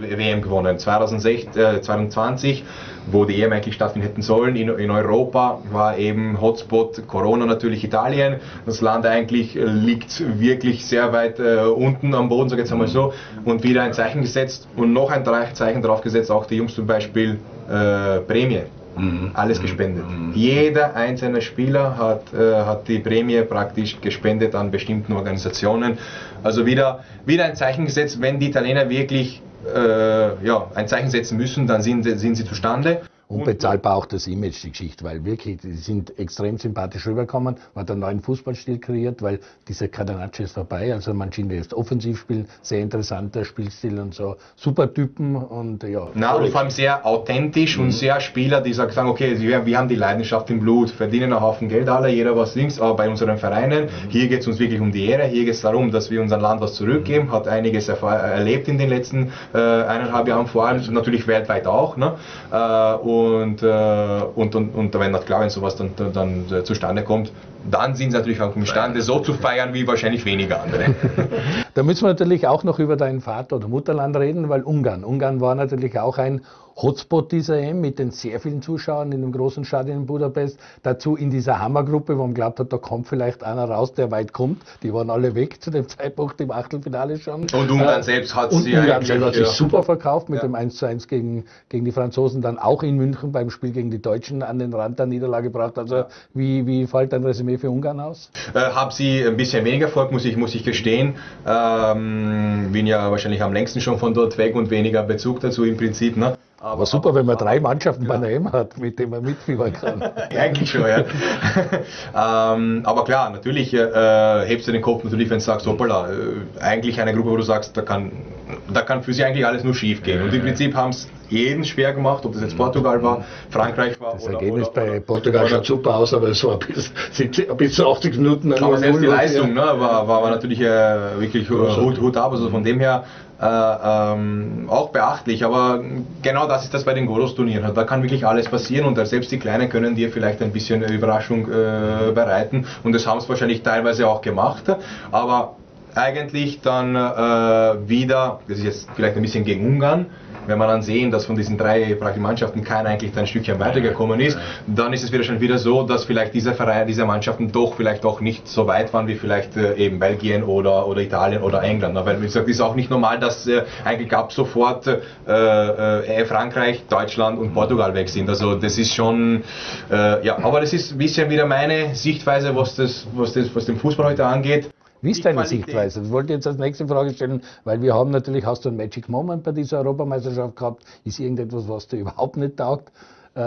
WM gewonnen. 2006, äh, 2020 wo die EM eigentlich stattfinden hätten sollen. In, in, Europa war eben Hotspot Corona natürlich Italien. Das Land eigentlich äh, liegt wirklich sehr weit äh, unten am Boden, sag ich jetzt einmal so. Und wieder ein Zeichen gesetzt und noch ein Zeichen drauf gesetzt, auch die Jungs zum Beispiel äh, Prämie. Mhm. Alles gespendet. Mhm. Jeder einzelne Spieler hat, äh, hat die Prämie praktisch gespendet an bestimmten Organisationen. Also wieder, wieder ein Zeichen gesetzt, wenn die Italiener wirklich äh, ja, ein Zeichen setzen müssen, dann sind, sind sie zustande. Unbezahlbar auch das Image, die Geschichte, weil wirklich, die sind extrem sympathisch rübergekommen, man hat einen neuen Fußballstil kreiert, weil dieser Cadanacci ist vorbei, also Mancini ist offensiv spielen, sehr interessanter Spielstil und so, super Typen und ja. Na, und vor allem sehr authentisch mhm. und sehr Spieler, die sagen, okay, wir, wir haben die Leidenschaft im Blut, verdienen einen Haufen Geld alle, jeder was links, aber bei unseren Vereinen, mhm. hier geht es uns wirklich um die Ehre, hier geht es darum, dass wir unserem Land was zurückgeben, hat einiges erlebt in den letzten äh, eineinhalb Jahren, vor allem natürlich weltweit auch, ne? Äh, und, äh, und, und, und wenn klar, wenn sowas dann, dann, dann äh, zustande kommt, dann sind sie natürlich auch imstande, so zu feiern wie wahrscheinlich weniger andere. da müssen wir natürlich auch noch über deinen Vater oder Mutterland reden, weil Ungarn. Ungarn war natürlich auch ein Hotspot dieser EM mit den sehr vielen Zuschauern in dem großen Stadion in Budapest. Dazu in dieser Hammergruppe, wo man glaubt hat, da kommt vielleicht einer raus, der weit kommt. Die waren alle weg zu dem Zeitpunkt im Achtelfinale schon. Und Ungarn äh, selbst hat sich Ungarn selber sich super verkauft mit ja. dem 1 zu 1 gegen, gegen die Franzosen, dann auch in München beim Spiel gegen die Deutschen an den Rand der Niederlage gebracht. Also wie, wie fällt dein Resümee für Ungarn aus? Äh, Habe sie ein bisschen weniger Erfolg, muss ich, muss ich gestehen. Ähm, bin ja wahrscheinlich am längsten schon von dort weg und weniger Bezug dazu im Prinzip. Ne? Aber super, wenn man drei Mannschaften bei einer EM hat, mit denen man mitfiebern kann. Eigentlich schon, ja. ähm, aber klar, natürlich äh, hebst du den Kopf natürlich, wenn du sagst, hoppala, äh, eigentlich eine Gruppe, wo du sagst, da kann, da kann für sie eigentlich alles nur schief gehen. Und im Prinzip haben es jeden schwer gemacht, ob das jetzt Portugal war, Frankreich war. Das oder, Ergebnis oder, bei Portugal schaut super aus, aber es war bis, bis zu 80 Minuten. Aber selbst die Leistung ne, war, war, war natürlich äh, wirklich Hut, Hut ab. Also von dem her, äh, ähm, auch beachtlich. Aber genau das ist das bei den Golos-Turnieren. Da kann wirklich alles passieren und selbst die Kleinen können dir vielleicht ein bisschen Überraschung äh, bereiten und das haben es wahrscheinlich teilweise auch gemacht. Aber eigentlich dann äh, wieder, das ist jetzt vielleicht ein bisschen gegen Ungarn, wenn wir dann sehen, dass von diesen drei Mannschaften keiner eigentlich ein Stückchen weitergekommen ist, dann ist es wieder schon wieder so, dass vielleicht diese Vereine, diese Mannschaften doch vielleicht auch nicht so weit waren wie vielleicht äh, eben Belgien oder, oder Italien oder England. Weil wie gesagt, ist auch nicht normal, dass äh, eigentlich ab sofort äh, äh, Frankreich, Deutschland und Portugal weg sind. Also das ist schon, ja, aber das ist ein bisschen wieder meine Sichtweise, was das, was das, was den Fußball heute angeht. Wie ist deine Qualität. Sichtweise? Das wollte ich jetzt als nächste Frage stellen, weil wir haben natürlich, hast du einen Magic Moment bei dieser Europameisterschaft gehabt? Ist irgendetwas, was dir überhaupt nicht taugt? Äh,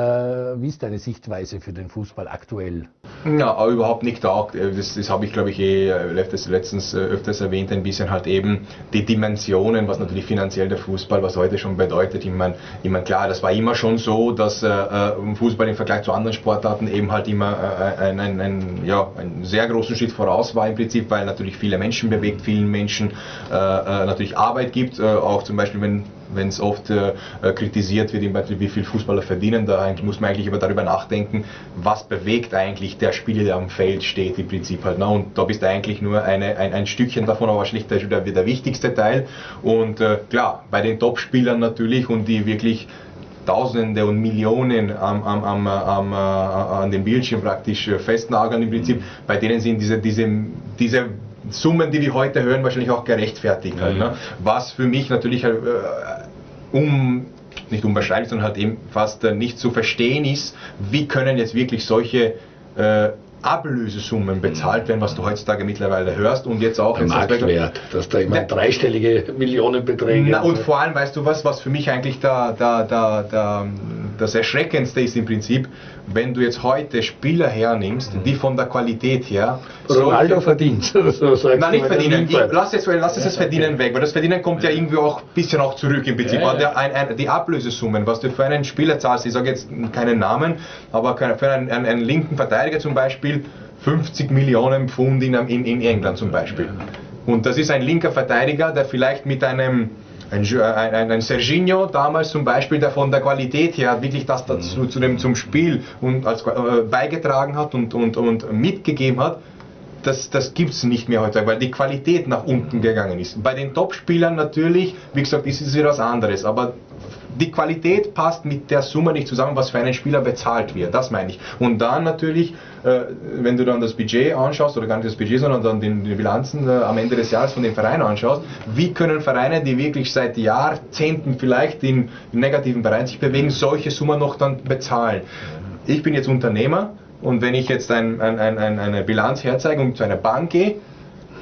wie ist deine Sichtweise für den Fußball aktuell? Ja, überhaupt nicht taugt. Äh, das, das habe ich, glaube ich, eh äh, letztens, letztens öfters erwähnt, ein bisschen halt eben die Dimensionen, was natürlich finanziell der Fußball, was heute schon bedeutet. Ich meine, ich mein, klar, das war immer schon so, dass äh, Fußball im Vergleich zu anderen Sportarten eben halt immer äh, ein, ein, ein, ja, einen sehr großen Schritt voraus war im Prinzip, weil natürlich viele Menschen bewegt, vielen Menschen äh, natürlich Arbeit gibt. auch zum Beispiel, wenn wenn es oft äh, kritisiert wird, wie viel Fußballer verdienen, da muss man eigentlich immer darüber nachdenken, was bewegt eigentlich der Spieler, der am Feld steht, im Prinzip halt. Ne? Und da bist du eigentlich nur eine, ein, ein Stückchen davon, aber wahrscheinlich der, der, der wichtigste Teil. Und äh, klar, bei den Top-Spielern natürlich und die wirklich Tausende und Millionen am, am, am, am, äh, an dem Bildschirm praktisch festnageln im Prinzip, bei denen sind diese, diese, diese Summen, die wir heute hören, wahrscheinlich auch gerechtfertigt. Halt, ne? Was für mich natürlich äh, um nicht unwahrscheinlich, sondern halt eben fast äh, nicht zu verstehen ist, wie können jetzt wirklich solche äh, Ablösesummen bezahlt werden, was du heutzutage mittlerweile hörst und jetzt auch der Marktwert, dass da immer dreistellige Millionenbeträge. Na, und vor allem weißt du was, was für mich eigentlich da, da, da, da das Erschreckendste ist im Prinzip, wenn du jetzt heute Spieler hernimmst, die von der Qualität her. Ronaldo verdient. So Nein, nicht verdienen. Ich, lass jetzt, lass jetzt das Verdienen weg, weil das Verdienen kommt ja irgendwie auch ein bisschen auch zurück im Prinzip. Ja, ja. Ein, ein, die Ablösesummen, was du für einen Spieler zahlst, ich sage jetzt keinen Namen, aber für einen, einen, einen linken Verteidiger zum Beispiel 50 Millionen Pfund in, in, in England zum Beispiel. Und das ist ein linker Verteidiger, der vielleicht mit einem ein, ein, ein Serginho damals zum Beispiel, der von der Qualität her wirklich das dazu zu dem, zum Spiel und als, äh, beigetragen hat und, und, und mitgegeben hat, das, das gibt es nicht mehr heute, weil die Qualität nach unten gegangen ist. Bei den Topspielern natürlich, wie gesagt, ist es wieder was anderes, aber die Qualität passt mit der Summe nicht zusammen, was für einen Spieler bezahlt wird. Das meine ich. Und dann natürlich, äh, wenn du dann das Budget anschaust, oder gar nicht das Budget, sondern dann die, die Bilanzen äh, am Ende des Jahres von dem Verein anschaust, wie können Vereine, die wirklich seit Jahrzehnten vielleicht in, negativen Bereich sich bewegen, solche Summen noch dann bezahlen? Ich bin jetzt Unternehmer und wenn ich jetzt ein, ein, ein, eine Bilanz herzeige und zu einer Bank gehe,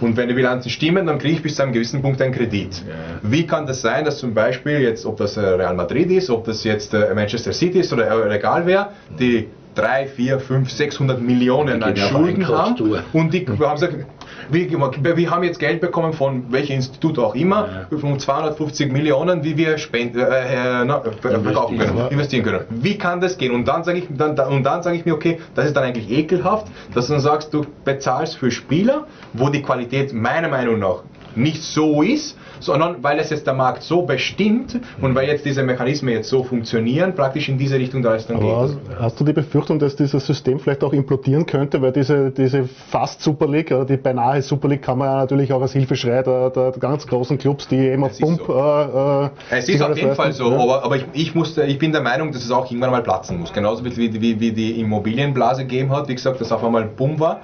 und wenn die Bilanzen stimmen, dann kriege ich bis zu einem gewissen Punkt einen Kredit. Wie kann das sein, dass zum Beispiel jetzt, ob das äh, Real Madrid ist, ob das jetzt äh, Manchester City ist oder egal wer, die 3, 4, 5, 600 Millionen an Schulden haben und die haben gesagt, wir, wir, haben jetzt Geld bekommen von welchem Institut auch immer, ja. von 250 Millionen, wie wir spenden, äh, äh, verkaufen können, ja. investieren können. Wie kann das gehen? Und dann sage ich, dann, und dann sage ich mir, okay, das ist dann eigentlich ekelhaft, dass du dann sagst, du bezahlst für Spieler, wo die Qualität meiner Meinung nach nicht so ist, sondern weil es jetzt der Markt so bestimmt und weil jetzt diese Mechanismen jetzt so funktionieren, praktisch in diese Richtung da ist dann Aber geht. Hast du die Befürchtung, dass dieses System vielleicht auch implodieren könnte, weil diese, diese fast Super League oder die beinahe Super League kann man ja natürlich auch als Hilfeschrei der, der ganz großen Clubs, die eben auf Pump. So. Äh, äh, es ist auf jeden Fall so, ja. aber, aber ich, ich, muss, ich bin der Meinung, dass es auch irgendwann mal platzen muss. Genauso wie, wie, wie die Immobilienblase gegeben hat, wie gesagt, dass auf einmal Bumm war.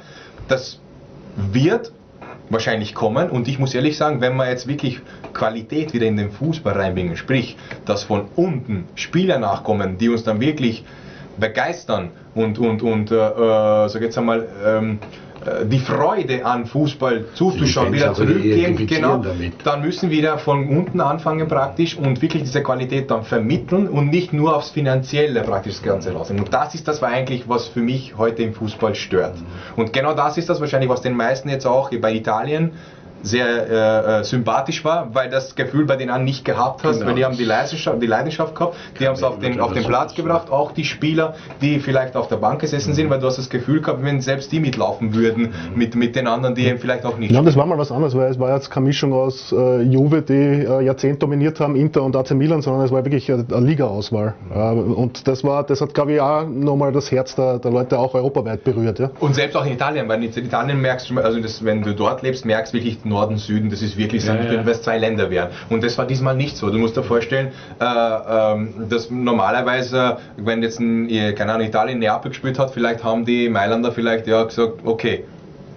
Das wird wahrscheinlich kommen. Und ich muss ehrlich sagen, wenn wir jetzt wirklich Qualität wieder in den Fußball reinbringen, sprich, dass von unten Spieler nachkommen, die uns dann wirklich begeistern und, und, und äh, äh sag jetzt einmal, ähm, äh, die Freude an Fußball zuzuschauen, wieder zurückgehen, genau, damit. dann müssen wir wieder von unten anfangen praktisch und wirklich diese Qualität dann vermitteln und nicht nur aufs Finanzielle praktisch das Ganze lassen. Und das ist das eigentlich, was für mich heute im Fußball stört. Mhm. Und genau das ist das wahrscheinlich, was den meisten jetzt auch bei Italien sehr äh, äh, sympathisch war, weil das Gefühl bei den anderen nicht gehabt hast, genau. weil die haben die Leidenschaft, die Leidenschaft gehabt, die haben es auf den, auf den Platz gebracht, auch die Spieler, die vielleicht auf der Bank gesessen sind, weil du hast das Gefühl gehabt, wenn selbst die mitlaufen würden mhm. mit, mit den anderen, die eben vielleicht auch nicht. Ja, das war mal was anderes, weil es war jetzt keine Mischung aus äh, Juve, die äh, Jahrzehnt dominiert haben, Inter und AC Milan, sondern es war wirklich eine, eine Liga-Auswahl. Äh, und das war, das hat glaube ich auch nochmal das Herz der, der Leute auch europaweit berührt. Ja? Und selbst auch in Italien, weil in Italien merkst du, also das, wenn du dort lebst, merkst du wirklich Norden, Süden, das ist wirklich so, ja, ja. wenn es zwei Länder wären. Und das war diesmal nicht so. Du musst dir vorstellen, äh, äh, dass normalerweise, wenn jetzt ein, keine Ahnung, Italien Neapel gespielt hat, vielleicht haben die Mailander vielleicht ja gesagt, okay,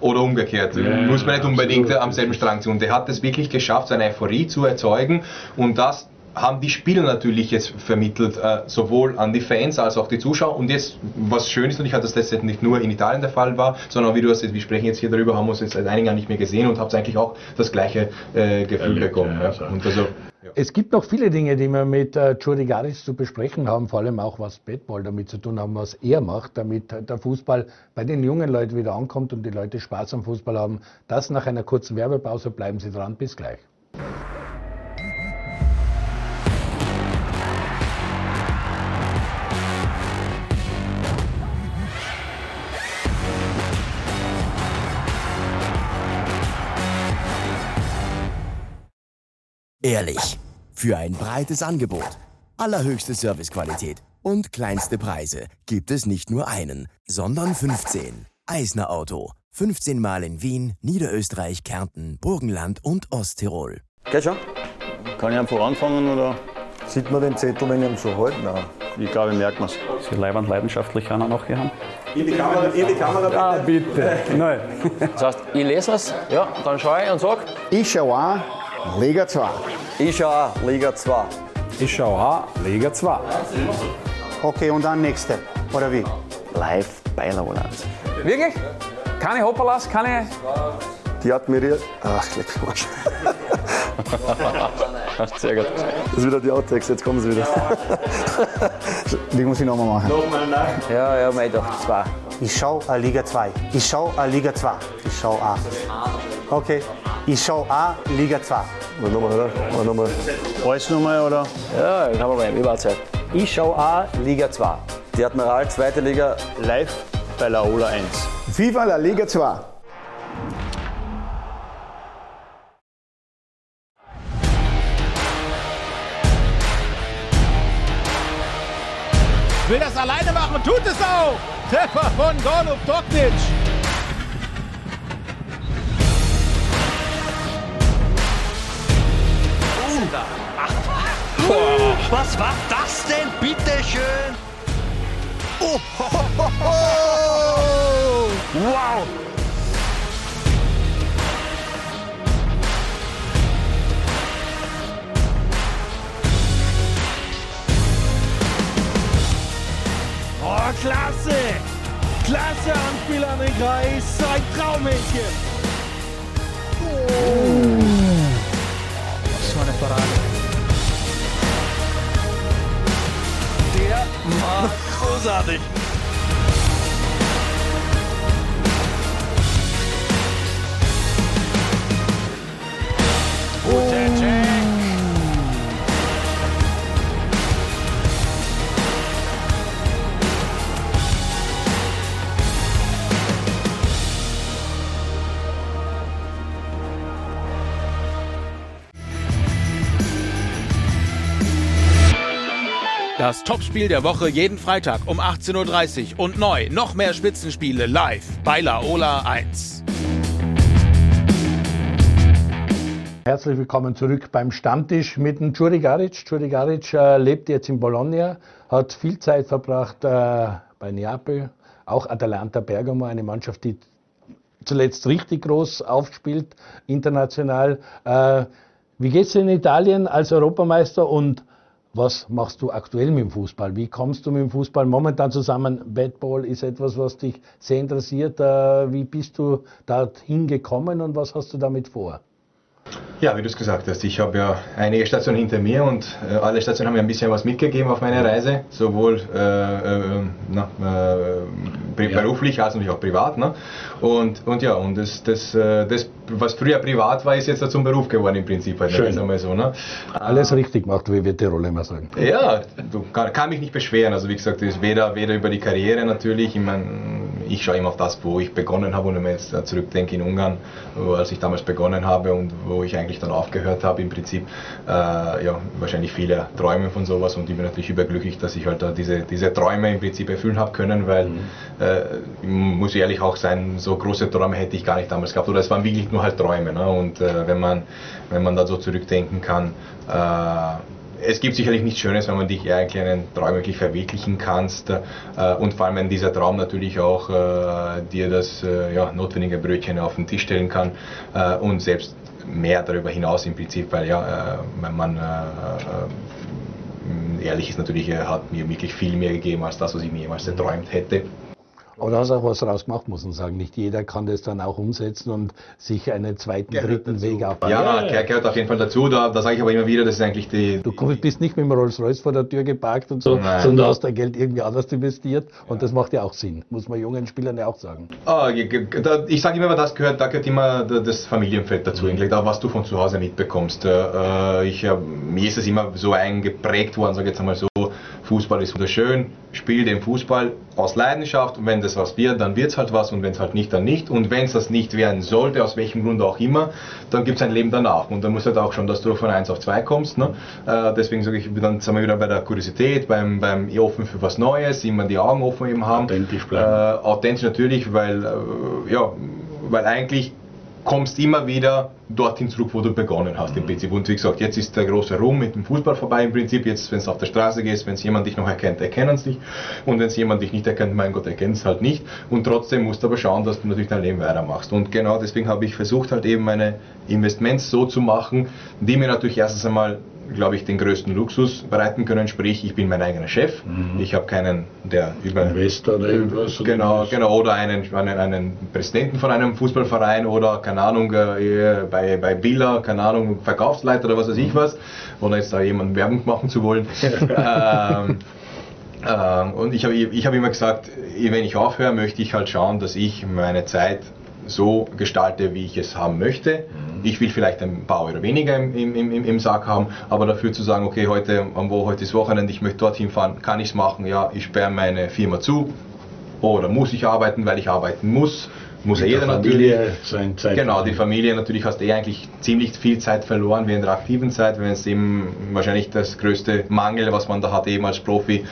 oder umgekehrt. Ja, Muss man nicht unbedingt absolut. am selben Strang ziehen. Und er hat es wirklich geschafft, seine Euphorie zu erzeugen und das haben die Spieler natürlich jetzt vermittelt, äh, sowohl an die Fans als auch die Zuschauer. Und jetzt, was schön ist, und ich hatte das letztendlich nicht nur in Italien der Fall war, sondern wie du hast, wir sprechen jetzt hier darüber, haben wir uns jetzt seit einigen Jahren nicht mehr gesehen und habt eigentlich auch das gleiche äh, Gefühl Erlebt, bekommen. Ja, ja. Und also, es gibt noch viele Dinge, die wir mit äh, Jordi Garis zu besprechen haben, vor allem auch was Bettball damit zu tun haben, was er macht, damit der Fußball bei den jungen Leuten wieder ankommt und die Leute Spaß am Fußball haben. Das nach einer kurzen Werbepause. Bleiben Sie dran. Bis gleich. Ehrlich. Für ein breites Angebot, allerhöchste Servicequalität und kleinste Preise gibt es nicht nur einen, sondern 15. Eisner Auto. 15 Mal in Wien, Niederösterreich, Kärnten, Burgenland und Osttirol. Geht schon? Kann ich einfach anfangen oder? Sieht man den Zettel, wenn ich ihn so halte? Nein. Ich glaube, merkt man es. Sie leibend leidenschaftlich einer noch haben. In die Kamera, in die Kamera bitte. Ah, bitte. Nein. Das heißt, ich lese es, ja, dann schaue ich und sage. Ich schaue an, Liga 2. Ich schaue Liga 2. Ich schaue Liga 2. Okay, und dann nächste, oder wie? Live bei La Volante. Wirklich? Keine Hopperlas, keine... Die admiriert... Ach, leck mich Sehr gut. Das ist wieder die Outtakes, jetzt kommen sie wieder. die muss ich nochmal machen. Nochmal nach? Ja, ja, mei doch, zwei. Ich schau a Liga 2. Ich schau a Liga 2. Ich schau A. Okay. Ich schau A, Liga 2. Mal nochmal, oder? Mal nochmal. Alles nochmal, oder? Ja, ich habe mal über Zeit. Ich schau A, Liga 2. Die Admiral, zweite Liga. Live bei Laola 1. Viva la Liga 2. Will das alleine machen, tut es auch! Treffer von Golub Doknic. Boah, was war das denn? Bitteschön. Oh, ho, ho, ho. Wow. Oh, klasse! Klasse Anspiel an den Kreis. Ein Traumhändchen. Oh. Das war eine Parade. war großartig. Guter Das Topspiel der Woche jeden Freitag um 18.30 Uhr und neu noch mehr Spitzenspiele live bei Laola 1. Herzlich willkommen zurück beim Stammtisch mit dem Juri Garic. Juri Garic äh, lebt jetzt in Bologna, hat viel Zeit verbracht äh, bei Neapel, auch Atalanta Bergamo, eine Mannschaft, die zuletzt richtig groß aufspielt, international. Äh, wie geht es in Italien als Europameister und was machst du aktuell mit dem Fußball? Wie kommst du mit dem Fußball momentan zusammen? Badball ist etwas, was dich sehr interessiert. Äh, wie bist du dorthin gekommen und was hast du damit vor? Ja, wie du es gesagt hast, ich habe ja einige Stationen hinter mir und äh, alle Stationen haben mir ein bisschen was mitgegeben auf meiner Reise, sowohl äh, äh, na, äh, beruflich als natürlich auch privat. Ne? Und, und ja, und das, das, äh, das, was früher privat war, ist jetzt zum Beruf geworden im Prinzip. Halt, Schön. Einmal so, ne? Alles richtig gemacht, wie wir Tiroler immer sagen. Ja, du kann, kann mich nicht beschweren. Also wie gesagt, weder, weder über die Karriere natürlich. Ich meine, ich schaue immer auf das, wo ich begonnen habe und wenn ich jetzt zurückdenke in Ungarn, wo, als ich damals begonnen habe und wo ich eigentlich dann aufgehört habe, im Prinzip, äh, ja, wahrscheinlich viele träumen von sowas und ich bin natürlich überglücklich, dass ich halt da diese, diese Träume im Prinzip erfüllen habe können, weil, mhm. äh, muss ehrlich auch sein, so große Träume hätte ich gar nicht damals gehabt oder es waren wirklich nur halt Träume. Ne? Und äh, wenn, man, wenn man da so zurückdenken kann, äh, es gibt sicherlich nichts Schönes, wenn man dich eigentlich einen Traum wirklich verwirklichen kannst äh, und vor allem wenn dieser Traum natürlich auch äh, dir das äh, ja, notwendige Brötchen auf den Tisch stellen kann äh, und selbst mehr darüber hinaus im Prinzip, weil ja, äh, wenn man äh, ehrlich ist natürlich, hat mir wirklich viel mehr gegeben als das, was ich mir jemals erträumt hätte. Aber da hast du auch was draus gemacht, muss man sagen. Nicht jeder kann das dann auch umsetzen und sich einen zweiten, gehört dritten dazu. Weg aufbauen. Ja, ja, gehört auf jeden Fall dazu. Da, da sage ich aber immer wieder, das ist eigentlich die. Du bist nicht mit dem Rolls-Royce vor der Tür geparkt und so, Nein. sondern du hast dein Geld irgendwie anders investiert und das macht ja auch Sinn. Muss man jungen Spielern ja auch sagen. Ah, ich sage immer, das gehört, da gehört immer das Familienfeld dazu, mhm. da was du von zu Hause mitbekommst. Äh, ich, mir ist es immer so eingeprägt worden, sage ich jetzt einmal so, Fußball ist wunderschön, spiel den Fußball aus Leidenschaft und wenn das was wird, dann wird es halt was und wenn es halt nicht, dann nicht. Und wenn es das nicht werden sollte, aus welchem Grund auch immer, dann gibt es ein Leben danach. Und dann muss halt auch schon, dass du von 1 auf 2 kommst. Ne? Äh, deswegen sage ich, dann sind wir wieder bei der Kuriosität, beim, beim offen für was Neues, immer die Augen offen eben haben. Authentisch bleiben. Äh, authentisch natürlich, weil, äh, ja, weil eigentlich kommst immer wieder dorthin zurück, wo du begonnen hast im mhm. Prinzip. Und wie gesagt, jetzt ist der große Ruhm mit dem Fußball vorbei im Prinzip. Jetzt, wenn es auf der Straße geht, wenn es jemand dich noch erkennt, erkennen sie dich. Und wenn es jemand dich nicht erkennt, mein Gott, erkennt es halt nicht. Und trotzdem musst du aber schauen, dass du natürlich dein Leben weitermachst. Und genau deswegen habe ich versucht, halt eben meine Investments so zu machen, die mir natürlich erstens einmal glaube ich, den größten Luxus bereiten können. Sprich, ich bin mein eigener Chef. Mhm. Ich habe keinen, der über Investor oder irgendwas. Genau, oder genau, oder einen, einen, einen Präsidenten von einem Fußballverein oder keine Ahnung, äh, bei, bei Billa, keine Ahnung, Verkaufsleiter oder was weiß ich mhm. was, ohne jetzt da jemanden Werbung machen zu wollen. ähm, ähm, und ich habe ich hab immer gesagt, wenn ich aufhöre, möchte ich halt schauen, dass ich meine Zeit so gestalte, wie ich es haben möchte. Mhm. Ich will vielleicht ein paar Euro weniger im, im, im, im Sack haben, aber dafür zu sagen, okay, heute, wo heute ist Wochenende, ich möchte dorthin fahren, kann ich es machen, ja, ich sperre meine Firma zu oder muss ich arbeiten, weil ich arbeiten muss jeder natürlich. Sein Zeit genau, die Familie natürlich hast du eh eigentlich ziemlich viel Zeit verloren während der aktiven Zeit, wenn es eben wahrscheinlich das größte Mangel, was man da hat, eben als Profi,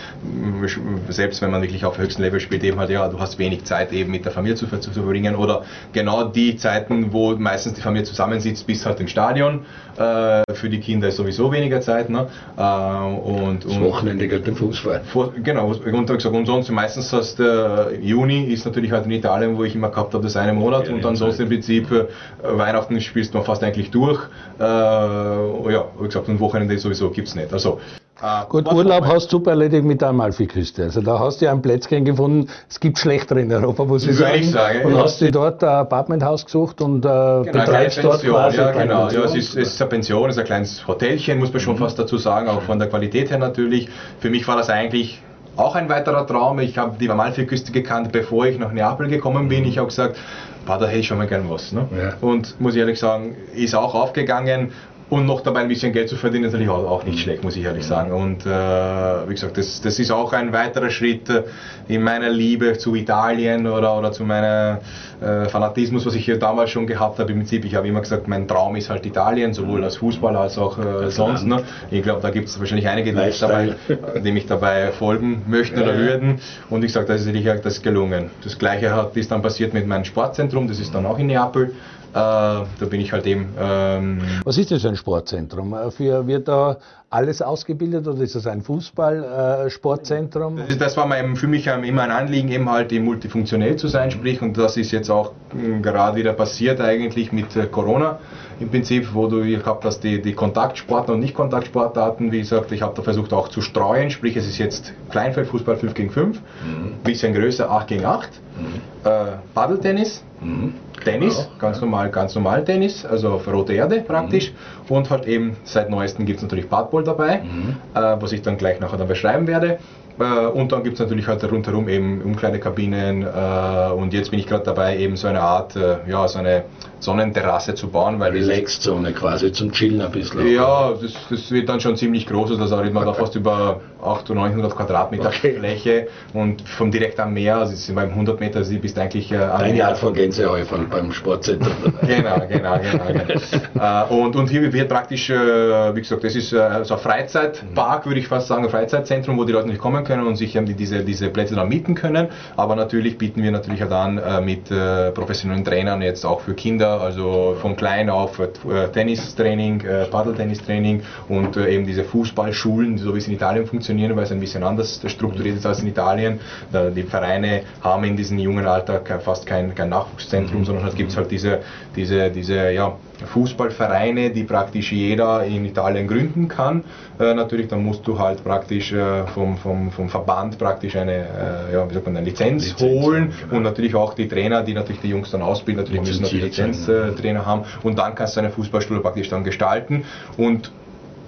selbst wenn man wirklich auf höchstem Level spielt, eben halt, ja, du hast wenig Zeit eben mit der Familie zu, zu verbringen oder genau die Zeiten, wo meistens die Familie zusammensitzt, bis halt im Stadion. Äh, für die Kinder ist sowieso weniger Zeit. Ne? Äh, und, das Wochenende gilt im Fußball. Vor, genau, und, gesagt, und sonst meistens hast äh, Juni ist natürlich halt in Italien, wo ich immer gehabt habe, das eine Monat ja, und ansonsten im Prinzip äh, Weihnachten spielst du fast eigentlich durch. Äh, ja, wie gesagt, ein Wochenende sowieso gibt es nicht. Also, äh, Gut, Urlaub hast du super erledigt mit der Amalfiküste. Also da hast du ja ein Plätzchen gefunden. Es gibt schlechtere in Europa, muss ich sagen. Ich sagen. Und ja. hast du dort ein Apartmenthaus gesucht und äh, genau, betreibst dort quasi. Ja, genau. Ja, es, ist, es ist eine Pension, es ist ein kleines Hotelchen, muss man schon mhm. fast dazu sagen, auch von der Qualität her natürlich. Für mich war das eigentlich auch ein weiterer Traum. Ich habe die Amalfiküste gekannt, bevor ich nach Neapel gekommen bin. Ich habe gesagt, da hätte ich schon mal gern was. Ne? Ja. Und muss ich ehrlich sagen, ist auch aufgegangen und noch dabei ein bisschen Geld zu verdienen, ist natürlich auch, nicht schlecht, muss ich ehrlich sagen. Und äh, wie gesagt, das, das ist auch ein weiterer Schritt äh, in meiner Liebe zu Italien oder, oder zu meinem äh, Fanatismus, was ich hier damals schon gehabt habe. Im Prinzip, ich habe immer gesagt, mein Traum ist halt Italien, sowohl als Fußballer als auch äh, sonst. Ne? Ich glaube, da gibt es wahrscheinlich einige, die mich, dabei, die mich dabei folgen möchten oder würden. Und ich sage, das ist sicher das gelungen. Das Gleiche hat, ist dann passiert mit meinem Sportzentrum, das ist dann auch in Neapel. Äh, da bin ich halt eben. Ähm Was ist das für ein Sportzentrum? Äh, für, wird da alles ausgebildet oder ist das ein Fußballsportzentrum? Äh, das war mein, für mich immer ein Anliegen, eben halt eben multifunktionell zu sein, sprich, und das ist jetzt auch mh, gerade wieder passiert eigentlich mit äh, Corona im Prinzip, wo du gehabt hast, die, die Kontaktsportarten und Nicht-Kontaktsportarten, wie gesagt, ich habe da versucht auch zu streuen, sprich, es ist jetzt Kleinfeldfußball 5 gegen 5, mhm. bisschen größer 8 gegen 8, mhm. äh, Paddeltennis, Tennis, ganz normal, ganz normal Tennis, also auf rote Erde praktisch. Und halt eben seit neuestem gibt es natürlich Badball dabei, äh, was ich dann gleich nachher dann beschreiben werde. Äh, und dann gibt es natürlich halt rundherum eben Umkleidekabinen äh, und jetzt bin ich gerade dabei, eben so eine Art, äh, ja, so eine Sonnenterrasse zu bauen. Weil Relax-Zone quasi zum Chillen ein bisschen. Ja, das, das wird dann schon ziemlich groß, also da redet man da fast über 800 oder 900 Quadratmeter Fläche und vom direkt am Meer, also sind beim 100 Meter, also bist eigentlich äh, Meer. Art von Gänsehäufern beim Sportcenter. Genau, genau, genau. genau. äh, und, und hier wird praktisch, äh, wie gesagt, das ist äh, so ein Freizeitpark, würde ich fast sagen, ein Freizeitzentrum, wo die Leute nicht kommen können und sich die, diese, diese Plätze dann mieten können. Aber natürlich bieten wir natürlich auch dann mit professionellen Trainern jetzt auch für Kinder, also von klein auf Tennistraining, Paddeltennistraining und eben diese Fußballschulen, so wie es in Italien funktionieren, weil es ein bisschen anders strukturiert ist als in Italien. Da die Vereine haben in diesem jungen Alter fast kein, kein Nachwuchszentrum, sondern es gibt halt diese, diese, diese ja, Fußballvereine, die praktisch jeder in Italien gründen kann. Äh, natürlich, dann musst du halt praktisch äh, vom, vom, vom Verband praktisch eine, äh, ja, wie sagt man, eine Lizenz, holen. und natürlich auch die Trainer, die natürlich die Jungs dann ausbilden, natürlich müssen natürlich Lizenztrainer haben. Und dann kannst du eine Fußballschule praktisch dann gestalten. Und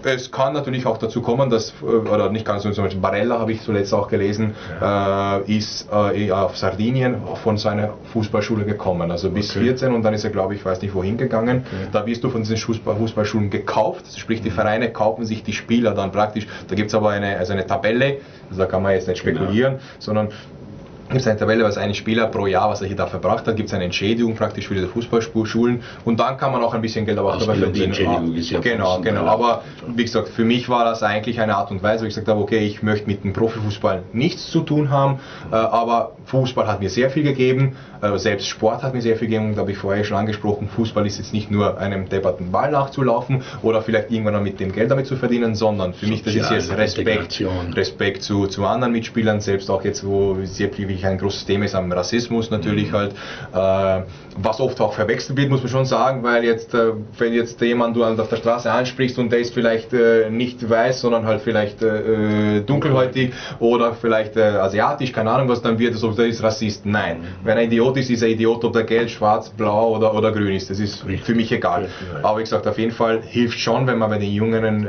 es kann natürlich auch dazu kommen, dass, äh, oder nicht ganz so, zum Beispiel Barella habe ich zuletzt auch gelesen, äh, ist äh, auf Sardinien von seiner Fußballschule gekommen, also bis 14 und dann ist er, glaube ich, weiß nicht wohin gegangen. Da wirst du von diesen Fußball Fußballschulen gekauft, sprich die Vereine kaufen sich die Spieler dann praktisch. Da gibt es aber eine, also eine Tabelle, also da kann man jetzt nicht spekulieren, sondern gibt es eine Tabelle, was ein Spieler pro Jahr, was er hier da verbracht hat, gibt es eine Entschädigung praktisch für diese Fußballschulen und dann kann man auch ein bisschen Geld aber auch dabei verdienen. Ja genau, genau. Aber wie gesagt, für mich war das eigentlich eine Art und Weise, wo ich gesagt habe, okay, ich möchte mit dem Profifußball nichts zu tun haben, äh, aber Fußball hat mir sehr viel gegeben, äh, selbst Sport hat mir sehr viel gegeben, da habe ich vorher schon angesprochen, Fußball ist jetzt nicht nur einem depperten Ball nachzulaufen oder vielleicht irgendwann mit dem Geld damit zu verdienen, sondern für mich das ist jetzt Respekt. Respekt zu, zu anderen Mitspielern, selbst auch jetzt, wo sehr viel wirklich ein großes Thema ist am Rassismus natürlich halt, äh, was oft auch verwechselt wird, muss man schon sagen, weil jetzt, äh, wenn jetzt jemand du auf der Straße ansprichst und der ist vielleicht äh, nicht weiß, sondern halt vielleicht äh, äh, dunkelhäutig oder vielleicht äh, asiatisch, keine Ahnung was, dann wird es so, der ist Rassist. Nein, wenn er Idiot ist, ist er Idiot, ob der gelb, schwarz, blau oder, oder grün ist. Das ist für mich egal. Aber wie gesagt, auf jeden Fall hilft schon, wenn man bei den Jüngeren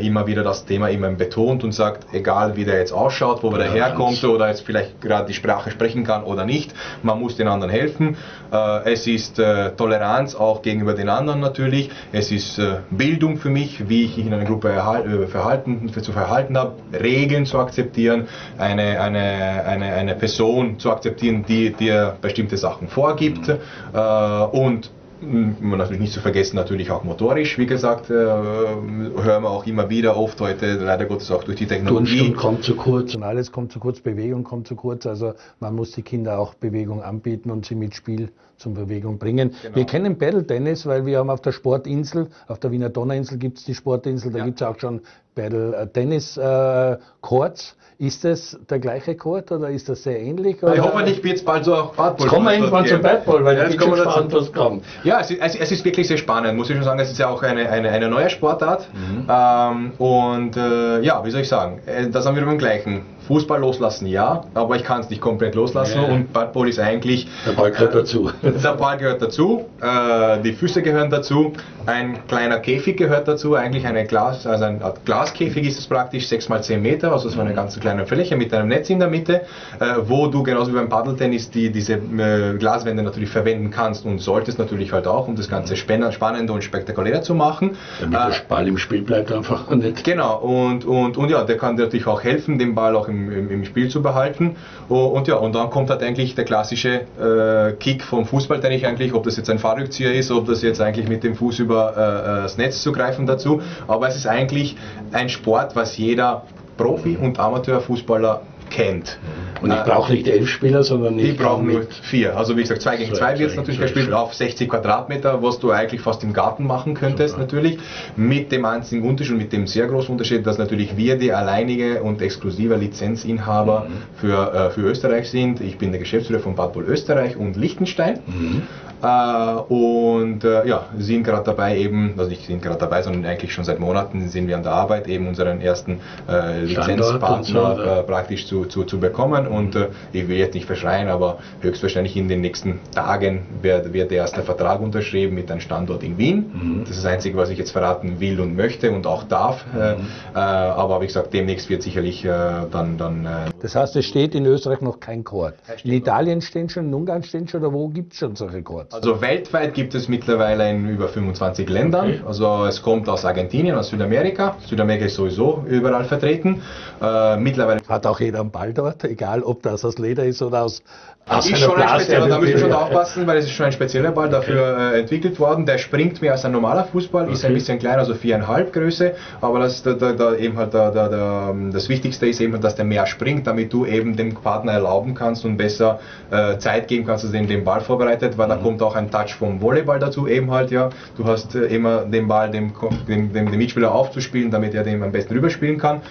immer wieder das Thema immer betont und sagt, egal wie der jetzt ausschaut, wo der herkommt oder jetzt vielleicht gerade die Sprache sprechen kann oder nicht, man muss den anderen helfen. Äh, es ist äh, Toleranz auch gegenüber den anderen natürlich. Es ist äh, Bildung für mich, wie ich in einer Gruppe erhal- verhalten, zu verhalten habe, Regeln zu akzeptieren, eine, eine, eine, eine Person zu akzeptieren, die dir bestimmte Sachen vorgibt. Äh, und natürlich nicht zu vergessen, natürlich auch motorisch, wie gesagt, äh, hören wir auch immer wieder, oft heute leider Gottes auch durch die Technologie. Turnstunde kommt zu kurz. Und alles kommt zu kurz, Bewegung kommt zu kurz. Also man muss die Kinder auch Bewegung anbieten und sie mit Spiel zum Bewegung bringen. Wir kennen Paddle Tennis, weil wir haben auf der Sportinsel, auf der Wiener Donauinsel gibt es die Sportinsel, da gibt es auch schon Paddle Tennis äh, Courts. Ist das der gleiche Court oder ist das sehr ähnlich? Ich oder? hoffe nicht, wird es bald so auch Badball. Jetzt kommen wir irgendwann zum Badball, weil ja, ich jetzt bin kommen wir gespannt, was kommt. Ja, es ist, es, es ist wirklich sehr spannend, muss ich schon sagen. Es ist ja auch eine, eine, eine neue Sportart. Mhm. Ähm, und äh, ja, wie soll ich sagen, äh, da sind wir beim gleichen. Fußball loslassen, ja, aber ich kann es nicht komplett loslassen Ja. und Badball ist eigentlich. Der Ball gehört dazu. Der Ball gehört dazu, äh, die Füße gehören dazu, ein kleiner Käfig gehört dazu, eigentlich eine Glas, also ein Art Glaskäfig ist es praktisch, 6 x 10 Meter, also so eine ganz kleine Fläche mit einem Netz in der Mitte, äh, wo du genauso wie beim Paddeltennis die, diese äh, Glaswände natürlich verwenden kannst und solltest natürlich halt auch, um das Ganze spannend, spannender und spektakulärer zu machen. Damit Äh, der Ball im Spiel bleibt einfach nicht. Genau, und, und, und ja, der kann dir natürlich auch helfen, den Ball auch im, im, im Spiel zu behalten. Oh, Und ja, und dann kommt halt eigentlich der klassische äh, Kick vom Fußball, denke ich eigentlich, ob das jetzt ein Fahrrückzieher ist, ob das jetzt eigentlich mit dem Fuß über äh, äh, das Netz zu greifen dazu. Aber es ist eigentlich ein Sport, was jeder Profi- und Amateurfußballer kennt. Und ich brauche nicht elf Spieler, sondern ich kann brauchen nur vier. Also wie gesagt, 2 gegen Zwei- 2 wird es zwei natürlich zwei, gespielt auf 60 Quadratmeter, was du eigentlich fast im Garten machen könntest natürlich. Mit dem einzigen Unterschied, mit dem sehr großen Unterschied, dass natürlich wir die alleinige und exklusive Lizenzinhaber Mhm. für, äh, für Österreich sind. Ich bin der Geschäftsführer von Bad Boll Österreich und Liechtenstein. Mhm. Äh, und äh, ja, sind gerade dabei eben, also nicht sind gerade dabei, sondern eigentlich schon seit Monaten sind wir an der Arbeit, eben unseren ersten äh, Lizenzpartner so, äh, praktisch zu, zu, zu bekommen. Und äh, ich will jetzt nicht verschreien, aber höchstwahrscheinlich in den nächsten Tagen wird, wird der erste Vertrag unterschrieben mit einem Standort in Wien. Mhm. Das ist das Einzige, was ich jetzt verraten will und möchte und auch darf. Äh, Mhm. äh, aber wie gesagt, demnächst wird sicherlich äh, dann, dann äh, Das heißt, es steht in Österreich noch kein Chord. In Italien stehen schon, in Ungarn stehen schon, oder wo gibt es schon solche Chords? Also weltweit gibt es mittlerweile in über 25 Ländern. Okay. Also es kommt aus Argentinien, aus Südamerika. Südamerika ist sowieso überall vertreten. Äh, mittlerweile Hat auch jeder einen Ball dort, egal ob das aus Leder ist oder aus, aus ist schon ein spezieller, da müssen wir schon aufpassen, weil es ist schon ein spezieller Ball dafür äh, entwickelt worden. Der springt mehr als ein normaler Fußball, ist ein bisschen kleiner, also viereinhalb Größe, aber das, da, da, eben halt da, da, da, das Wichtigste ist eben, dass der mehr springt, damit du eben dem Partner erlauben kannst und besser äh, Zeit geben kannst, dass er den Ball vorbereitet, weil da kommt auch ein Touch vom Volleyball dazu eben halt, ja. Du hast äh, immer den Ball dem, dem, dem, dem Mitspieler aufzuspielen, damit er den am besten rüberspielen kann.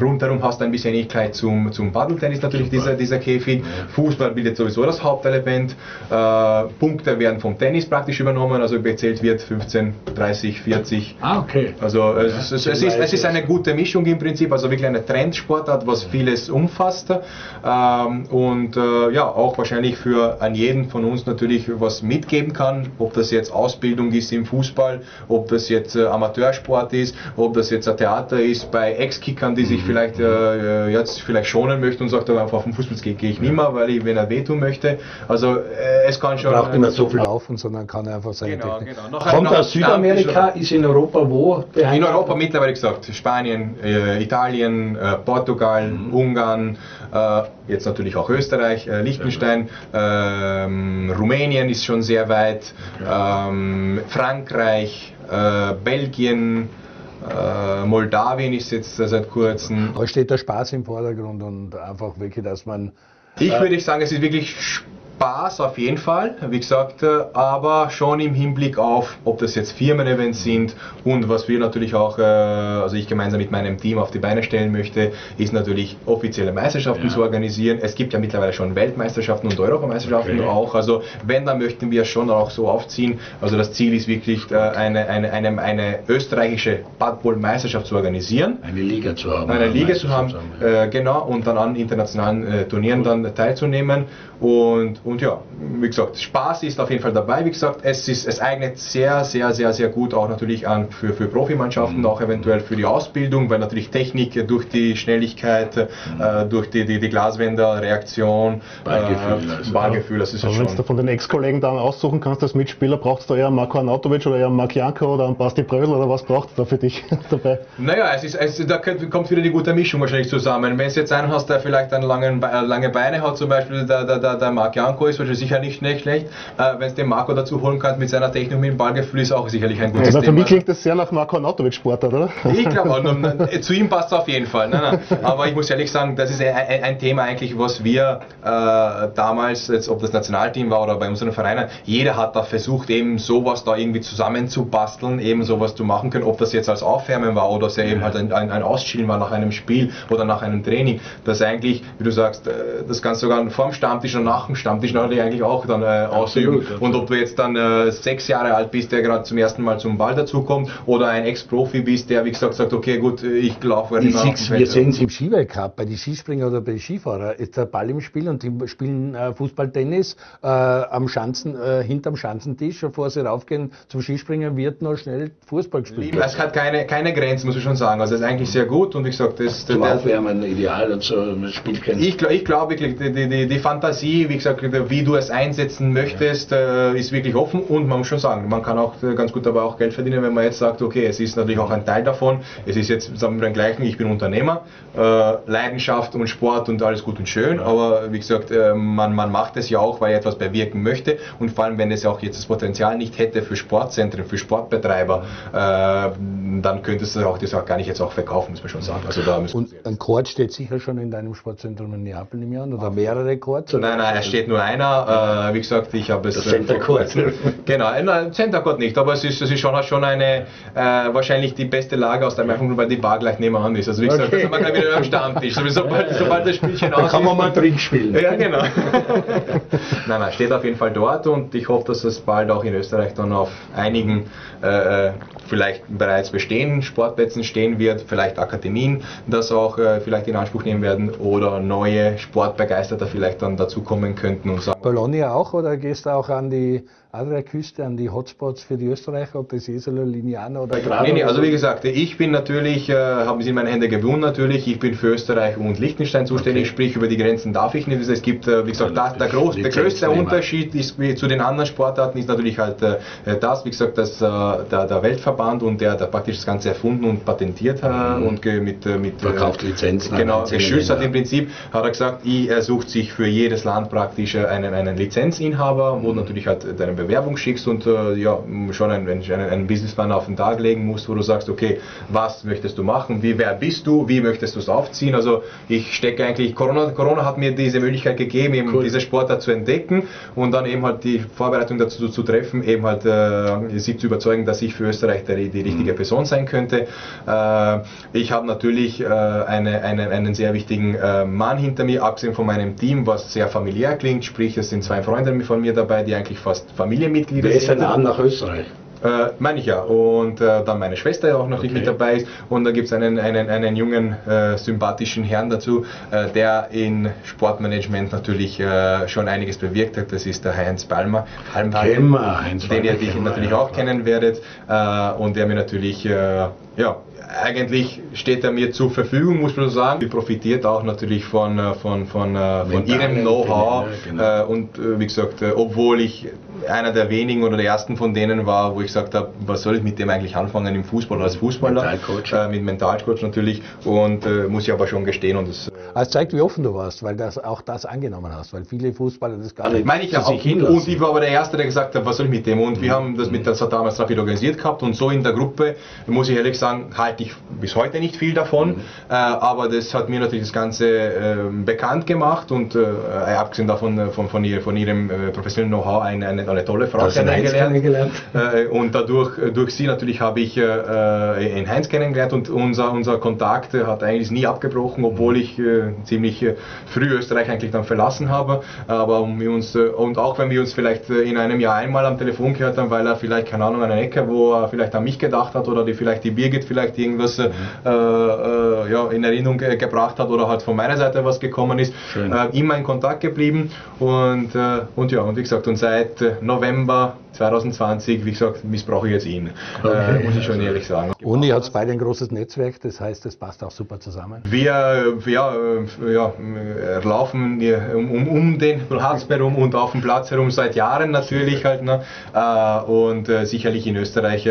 Rundherum hast du ein bisschen Ähnlichkeit zum, zum Paddeltennis natürlich, dieser, dieser Käfig. Fußball bildet sowieso das Hauptelement. Äh, Punkte werden vom Tennis praktisch übernommen, also gezählt wird 15, 30, 40. Ah, okay. Also es, es, es, ist, es ist eine gute Mischung im Prinzip, also wirklich eine Trendsportart, was vieles umfasst. Ähm, und äh, ja, auch wahrscheinlich für an jeden von uns natürlich was mitgeben kann, ob das jetzt Ausbildung ist im Fußball, ob das jetzt äh, Amateursport ist, ob das jetzt ein Theater ist bei Ex-Kickern, die sich vielleicht äh, jetzt vielleicht schonen möchten und sagt, auf den Fußball gehe gehe ich nicht mehr, weil ich wenn er wehtun möchte. Also äh, es kann schon braucht nicht mehr so viel laufen, sondern kann einfach seine Genau, Technik. genau. Noch ein- Kommt aus Südamerika, ist in Europa wo? in Europa mittlerweile gesagt, Spanien, äh, Italien, äh, Portugal, Ungarn, äh, jetzt natürlich auch Österreich, äh, Liechtenstein, ähm, Rumänien ist schon sehr weit, ähm, Frankreich, äh, Belgien, äh, Moldawien ist jetzt seit kurzem. Aber steht der Spaß im Vordergrund und einfach wirklich, dass man. Ich äh, würde sagen, es ist wirklich Spaß auf jeden Fall, wie gesagt, äh, aber schon im Hinblick auf, ob das jetzt Firmen-Events sind und was wir natürlich auch, äh, also ich gemeinsam mit meinem Team auf die Beine stellen möchte, ist natürlich offizielle Meisterschaften zu organisieren. Es gibt ja mittlerweile schon Weltmeisterschaften und Europameisterschaften Okay. auch, also wenn, dann möchten wir schon auch so aufziehen. Also das Ziel ist wirklich, äh, eine, eine, eine, eine österreichische Badball-Meisterschaft zu organisieren. Eine Liga zu haben. Eine Liga zu haben, Meisterschaft zu äh, genau, und dann an internationalen Turnieren dann teilzunehmen. Und, und ja, wie gesagt, Spaß ist auf jeden Fall dabei. Wie gesagt, es, ist, es eignet sehr, sehr, sehr, sehr gut auch natürlich an für, für Profimannschaften, auch eventuell für die Ausbildung, weil natürlich Technik äh, durch die Schnelligkeit, äh, durch die, die, die Glaswender, Reaktion, Ballgefühl, äh, also. Ballgefühl, das ist ja Aber wenn du schon. von den Ex-Kollegen dann aussuchen kannst als Mitspieler, brauchst du eher einen Marco Arnautovic oder eher einen Marc Janko oder einen Basti Brödel oder was braucht es da für dich dabei? Naja, es ist, es, da kommt wieder die gute Mischung wahrscheinlich zusammen. Wenn es jetzt einen hast, der vielleicht einen langen, äh, lange Beine hat, zum Beispiel der, der, der, der Marc Janko ist wahrscheinlich sicher nicht, schlecht. Äh, Wenn es den Marco dazu holen kannst mit seiner Technik, mit dem Ballgefühl, ist auch sicherlich ein gutes Also für Thema. mich klingt das sehr nach Marco Arnautovic Sportart, oder? Ich glaube, zu ihm passt es auf jeden Fall. Nein, nein. Aber ich muss ehrlich sagen, das ist ein, ein, Thema eigentlich, was wir äh, damals, jetzt, ob das Nationalteam war oder bei unseren Vereinen, jeder hat da versucht, eben sowas da irgendwie zusammenzubasteln, eben sowas zu machen können, ob das jetzt als Aufwärmen war oder es eben halt ein, ein, ein Auschillen war nach einem Spiel oder nach einem Training, dass eigentlich, wie du sagst, äh, das kannst du sogar vor dem Stammtisch und nach dem Stammtisch natürlich eigentlich auch dann äh, ausüben. Absolut. Und ob du jetzt dann äh, sechs Jahre alt bist, der gerade zum ersten Mal zum Ball dazukommt, oder ein Ex-Profi bist, der wie gesagt sagt, okay gut, ich laufe Ich immer wir sehen es im Skiweltcup, bei den Skispringer oder bei den Skifahrer ist der Ball im Spiel und die spielen äh, Fußball-Tennis äh, am Schanzen, äh, hinterm Schanzentisch, bevor sie raufgehen zum Skispringen, wird noch schnell Fußball gespielt. Es hat keine, keine Grenzen, muss ich schon sagen. Also es ist eigentlich sehr gut und wie gesagt, das, Zum der, Aufwärmen ideal und so, man spielt kein. ich, glaub- ich glaube wirklich, die, die, die, die Fantasie, wie gesagt, wie du es einsetzen möchtest, äh, ist wirklich offen und man muss schon sagen, man kann auch äh, ganz gut dabei auch Geld verdienen, wenn man jetzt sagt, okay, es ist natürlich auch ein Teil davon. Es ist jetzt, sagen wir den gleichen, ich bin Unternehmer, äh, Leidenschaft und Sport und alles gut und schön, aber wie gesagt, äh, man, man macht es ja auch, weil er etwas bewirken möchte und vor allem, wenn es auch jetzt das Potenzial nicht hätte für Sportzentren, für Sportbetreiber, äh, dann könntest du auch das auch gar nicht jetzt auch verkaufen, muss man schon sagen. Also da Und ein Chord steht sicher schon in deinem Sportzentrum in Neapel im Jahr oder mehrere Chords? Nein, nein, er steht nur einer. Äh, wie gesagt, ich habe es. Das Center Court. genau, äh, nein, Center Court nicht, aber es ist, es ist schon, schon eine äh, wahrscheinlich die beste Lage aus dem Grund, weil die Bar gleich nebenan ist. Also wie gesagt, Okay. da sind wir gleich wieder am Stammtisch. Also, sobald, sobald das Spielchen Da aus kann man mal drin spielen. Ja, genau. nein, nein, steht auf jeden Fall dort und ich hoffe, dass es bald auch in Österreich dann auf einigen äh, äh, vielleicht bereits bestehenden Sportplätzen stehen wird, vielleicht Akademien das auch äh, vielleicht in Anspruch nehmen werden oder neue Sportbegeisterte vielleicht dann dazukommen könnten und sagen, Bologna auch oder gehst du auch an die Adriaküste, an die Hotspots für die Österreicher, ob das Jesolo, Lignano oder Nee, nee, also wie gesagt, ich bin natürlich, äh, haben Sie in meine Hände gewonnen natürlich, ich bin für Österreich und Liechtenstein zuständig, sprich über die Grenzen darf ich nicht. Es gibt, äh, wie gesagt, das, der, groß, der größte. Unterschied ist, wie, zu den anderen Sportarten ist natürlich halt äh, das, wie gesagt, dass äh, der, der Weltverband und der, der praktisch das Ganze erfunden und patentiert hat und ge, mit, äh, mit Verkauft Lizenzen an Genau, geschützt hat Länder. im Prinzip, hat er gesagt, ich, er sucht sich für jedes Land praktisch äh, einen, einen Lizenzinhaber, wo du natürlich halt deine Bewerbung schickst und äh, ja, schon einen, einen, einen Businessplan auf den Tag legen musst, wo du sagst, okay, was möchtest du machen, wie, wer bist du, wie möchtest du es aufziehen, also ich stecke eigentlich, Corona, Corona hat mir diese Möglichkeit gegeben, eben diese Sportart zu entdecken und dann eben halt die Vorbereitung dazu zu treffen, eben halt äh, sie zu überzeugen, dass ich für Österreich der, die richtige Person sein könnte. Äh, ich habe natürlich äh, eine, eine, einen sehr wichtigen äh, Mann hinter mir, abgesehen von meinem Team, was sehr familiär klingt, sprich es sind zwei Freunde von mir dabei, die eigentlich fast Familienmitglieder ist sind. ein An nach Österreich? Äh, meine ich ja. Und äh, dann meine Schwester ja auch natürlich mit dabei ist. Und da gibt es einen, einen, einen jungen, äh, sympathischen Herrn dazu, äh, der in Sportmanagement natürlich äh, schon einiges bewirkt hat. Das ist der Heinz wir, Heinz den ihr dich wir, natürlich auch kennen werdet. Äh, und der mir natürlich, ja, eigentlich steht er mir zur Verfügung, muss man so sagen. Sie profitiert auch natürlich von, äh, von, von, äh, von Mentale ihrem Know-how. Ja, Äh, und wie gesagt, obwohl ich einer der wenigen oder der ersten von denen war, wo ich gesagt habe, was soll ich mit dem eigentlich anfangen im Fußball als Fußballer? Mentalcoach. Äh, mit Mentalcoach natürlich. Und äh, muss ich aber schon gestehen. Und das, Das zeigt, wie offen du warst, weil das auch das angenommen hast, weil viele Fußballer das gar nicht. meine ich ja zu auch. sich hinlassen. Und ich war aber der Erste, der gesagt hat, was soll ich mit dem? Und wir haben das mit der damals Rapid organisiert gehabt und so in der Gruppe, muss ich ehrlich sagen, halte ich bis heute nicht viel davon. Äh, aber das hat mir natürlich das Ganze ähm, bekannt gemacht und äh, abgesehen davon äh, von, von, ihr, von ihrem äh, professionellen Know-how eine, eine, eine tolle Frau kennengelernt. Äh, und dadurch, äh, durch sie natürlich habe ich äh, äh, in Heinz kennengelernt und unser, unser Kontakt äh, hat eigentlich nie abgebrochen, obwohl ich äh, ziemlich äh, früh Österreich eigentlich dann verlassen habe. Aber um wir uns, äh, und auch wenn wir uns vielleicht äh, in einem Jahr einmal am Telefon gehört haben, weil er vielleicht, keine Ahnung, an einer Ecke, wo er vielleicht an mich gedacht hat oder die vielleicht die Birgit vielleicht irgendwas äh, äh, ja, in Erinnerung gebracht hat oder halt von meiner Seite was gekommen ist, äh, immer in Kontakt geblieben und, äh, und ja, und wie gesagt, und seit November 2020, wie gesagt, missbrauche ich jetzt ihn, äh, muss ich schon ehrlich sagen. Und ihr habt beide ein großes Netzwerk, das heißt, das passt auch super zusammen. Wir ja, ja, laufen um, um, um den Harz herum und auf dem Platz herum seit Jahren natürlich halt. Ne? Und äh, sicherlich in Österreich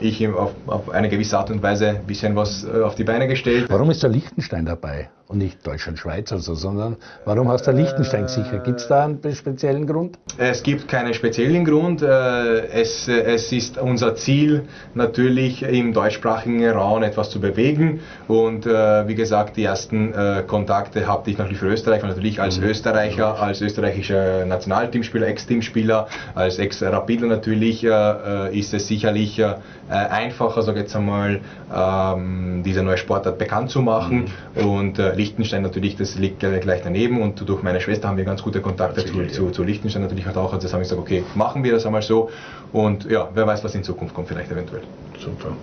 ich ihm auf, auf eine gewisse Art und Weise ein bisschen was äh, auf die Beine gestellt. Warum ist der Liechtenstein dabei und nicht Deutschland, Schweiz oder so, sondern warum hast du Liechtenstein gesichert? Gibt es da einen speziellen Grund? Es gibt keinen speziellen Grund. Äh, Es, es ist unser Ziel, natürlich im deutschsprachigen Raum etwas zu bewegen. Und äh, wie gesagt, die ersten äh, Kontakte hatte ich natürlich für Österreich, und natürlich als Österreicher, als österreichischer Nationalteamspieler, Ex-Teamspieler, als Ex-Rapidler natürlich, ist es sicherlich einfacher, sage ich jetzt einmal, ähm, diese neue Sportart bekannt zu machen. Und äh, Liechtenstein natürlich, das liegt gleich daneben. Und durch meine Schwester haben wir ganz gute Kontakte zu, zu, zu Liechtenstein natürlich halt auch. Also das haben wir gesagt, okay, machen wir das einmal so. Und ja, wer weiß, was in Zukunft kommt, vielleicht eventuell. Super.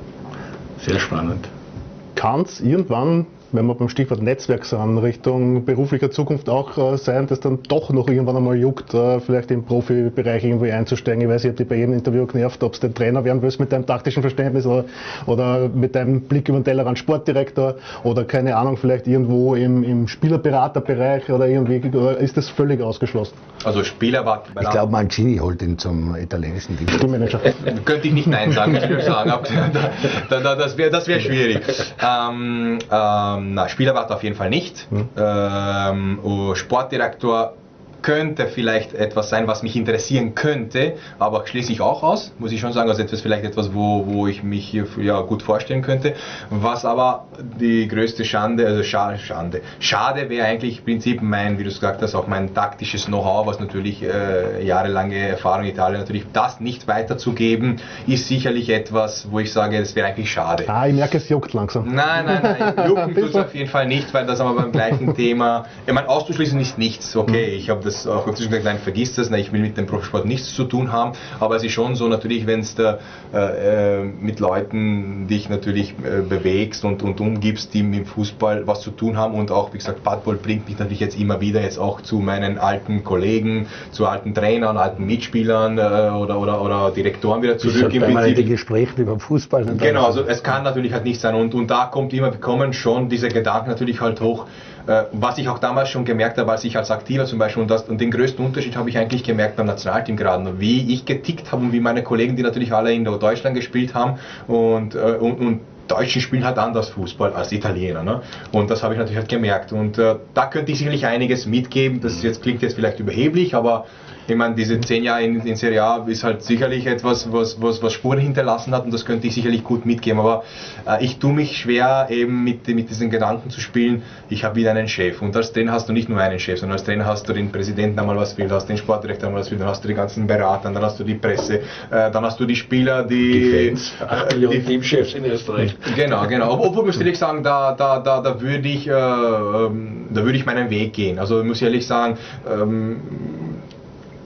Sehr spannend. Kann es irgendwann, wenn wir beim Stichwort Netzwerk sind, Richtung beruflicher Zukunft auch äh, sein, dass dann doch noch irgendwann einmal juckt, äh, vielleicht im Profibereich irgendwie einzusteigen? Ich weiß, ich habe dich bei jedem Interview genervt, ob du den Trainer werden willst mit deinem taktischen Verständnis oder, oder mit deinem Blick über den Tellerrand Sportdirektor oder keine Ahnung, vielleicht irgendwo im, im Spielerberaterbereich oder irgendwie, oder ist das völlig ausgeschlossen? Also Spieler war Ich glaube, Mancini holt ihn zum italienischen Team. Teammanager. Könnte ich nicht Nein sagen, ich nur sagen. Das wäre das wär schwierig. Ähm, ähm, na, Spielerwart auf jeden Fall nicht. Ähm, oh, Sportdirektor könnte vielleicht etwas sein, was mich interessieren könnte, aber schließe ich auch aus, muss ich schon sagen, also etwas vielleicht etwas, wo, wo ich mich hier ja, gut vorstellen könnte. Was aber die größte Schande, also Schade, Schande, Schade wäre eigentlich im Prinzip mein, wie du es gesagt hast, auch mein taktisches Know-how, was natürlich äh, jahrelange Erfahrung in Italien natürlich, das nicht weiterzugeben, ist sicherlich etwas, wo ich sage, das wäre eigentlich schade. Ah, ich merke, es juckt langsam. Nein, nein, nein, jucken tut es auf jeden Fall nicht, weil das aber beim gleichen Thema, ich meine, auszuschließen ist nichts, okay, ich habe das auch inzwischen gesagt, nein, vergiss das, nein, ich will mit dem Profisport nichts zu tun haben, aber es ist schon so natürlich, wenn es da äh, mit Leuten dich natürlich äh, bewegst und, und umgibst, die mit dem Fußball was zu tun haben und auch, wie gesagt, Badball bringt mich natürlich jetzt immer wieder jetzt auch zu meinen alten Kollegen, zu alten Trainern, alten Mitspielern äh, oder, oder, oder Direktoren wieder zurück. Das im Prinzip. die Gespräche über Fußball. Genau, also es kann natürlich halt nicht sein und, und da kommt immer, kommen schon diese Gedanken natürlich halt hoch, äh, was ich auch damals schon gemerkt habe, als ich als Aktiver zum Beispiel, und, das, und den größten Unterschied habe ich eigentlich gemerkt beim Nationalteam gerade, wie ich getickt habe und wie meine Kollegen, die natürlich alle in Deutschland gespielt haben und, äh, und, und Deutschen spielen halt anders Fußball als Italiener. Ne? Und das habe ich natürlich halt gemerkt. Und äh, da könnte ich sicherlich einiges mitgeben. Das jetzt klingt jetzt vielleicht überheblich, aber ich meine, diese zehn Jahre in, in Serie A ist halt sicherlich etwas, was, was, was Spuren hinterlassen hat und das könnte ich sicherlich gut mitgeben. Aber äh, ich tue mich schwer, eben mit, mit diesen Gedanken zu spielen, ich habe wieder einen Chef. Und als Trainer hast du nicht nur einen Chef, sondern als Trainer hast du den Präsidenten einmal was will, hast den Sportdirektor einmal was will, dann hast du die ganzen Berater, dann hast du die Presse, äh, dann hast du die Spieler, die. Die Fans, acht Millionen Teamchefs in Österreich. Genau, genau. Obwohl muss ich ehrlich sagen, da, da, da, da würde ich, äh, ähm, da würde ich meinen Weg gehen. Also muss ich ehrlich sagen, ähm,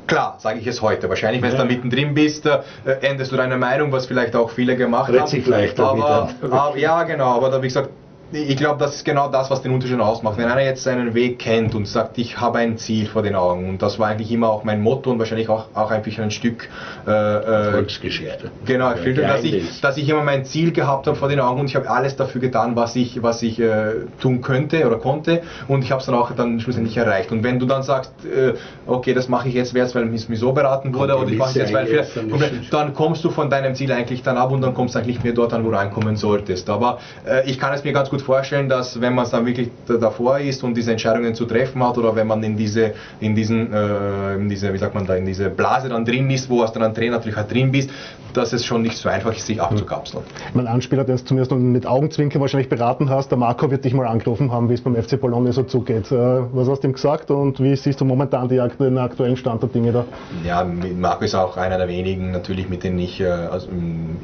Klar, sage ich es heute. Wahrscheinlich, wenn du da mittendrin bist, äh, änderst du deine Meinung, was vielleicht auch viele gemacht Tritt haben. sich leichter aber, aber, ja, genau, aber da, wie gesagt, ich glaube, das ist genau das, was den Unterschied ausmacht. Wenn einer jetzt seinen Weg kennt und sagt, ich habe ein Ziel vor den Augen, und das war eigentlich immer auch mein Motto und wahrscheinlich auch, auch einfach ein Stück äh, Volksgeschichte. Genau, Ja, ja, dass, ich, dass ich immer mein Ziel gehabt habe vor den Augen und ich habe alles dafür getan, was ich, was ich äh, tun könnte oder konnte und ich habe es dann auch dann schlussendlich erreicht. Und wenn du dann sagst, äh, okay, das mache ich jetzt, weil es mir so beraten wurde oder ich mache es jetzt, weil vielleicht, dann kommst du von deinem Ziel eigentlich dann ab und dann kommst du eigentlich nicht mehr dort an, wo du ankommen solltest. Aber äh, ich kann es mir ganz gut vorstellen, dass wenn man es dann wirklich da- davor ist und diese Entscheidungen zu treffen hat oder wenn man in diese, in diesen, äh, in diese, wie sagt man da, in diese Blase dann drin ist, wo als dann ein Trainer natürlich halt drin bist, dass es schon nicht so einfach ist, sich abzukapseln. Mein Anspieler, den du zumindest mit Augenzwinker wahrscheinlich beraten hast, der Marco wird dich mal angerufen haben, wie es beim FC Bologna so zugeht. Äh, Was hast du ihm gesagt und wie siehst du momentan die, den aktuellen Stand der Dinge da? Ja, Marco ist auch einer der wenigen natürlich, mit denen ich äh, also,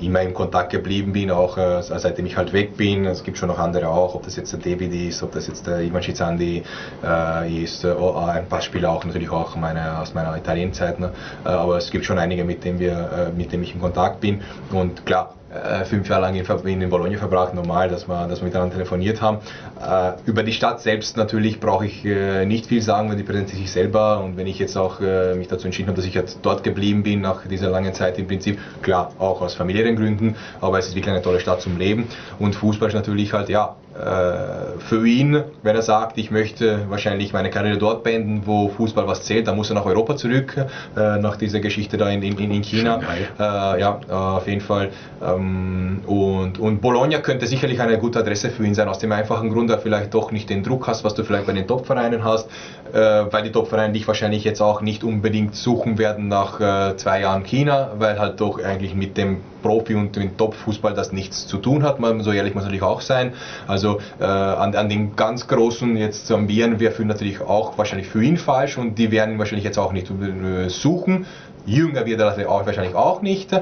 immer in Kontakt geblieben bin, auch äh, seitdem ich halt weg bin. Es gibt schon noch andere auch, ob das jetzt der David ist, ob das jetzt der Ivan Schizandi äh, ist, oh, ein paar Spieler auch natürlich auch meine, aus meiner Italienzeit. Ne? Äh, aber es gibt schon einige, mit denen, wir, mit denen ich in Kontakt bin. Und klar, äh, fünf Jahre lang in, Bologna verbracht, normal, dass wir, dass wir miteinander telefoniert haben. Äh, über die Stadt selbst natürlich brauche ich äh, nicht viel sagen, weil die präsentiert sich selber und wenn ich jetzt auch äh, mich dazu entschieden habe, dass ich jetzt dort geblieben bin, nach dieser langen Zeit im Prinzip, klar, auch aus familiären Gründen, aber es ist wirklich eine tolle Stadt zum Leben und Fußball ist natürlich halt, ja, für ihn, wenn er sagt, ich möchte wahrscheinlich meine Karriere dort beenden, wo Fußball was zählt, dann muss er nach Europa zurück, äh, nach dieser Geschichte da in, in, in China. Äh, ja, äh, auf jeden Fall. Ähm, und, und Bologna könnte sicherlich eine gute Adresse für ihn sein, aus dem einfachen Grund, dass du vielleicht doch nicht den Druck hast, was du vielleicht bei den Topvereinen hast, äh, weil die Topvereine dich wahrscheinlich jetzt auch nicht unbedingt suchen werden nach äh, zwei Jahren China, weil halt doch eigentlich mit dem Profi und dem Top-Fußball das nichts zu tun hat. Man, so ehrlich muss natürlich auch sein. Also äh, an, an den ganz Großen jetzt zu ambieren, wäre natürlich auch wahrscheinlich für ihn falsch und die werden wahrscheinlich jetzt auch nicht äh, suchen. Jünger wird er natürlich auch, wahrscheinlich auch nicht. Äh,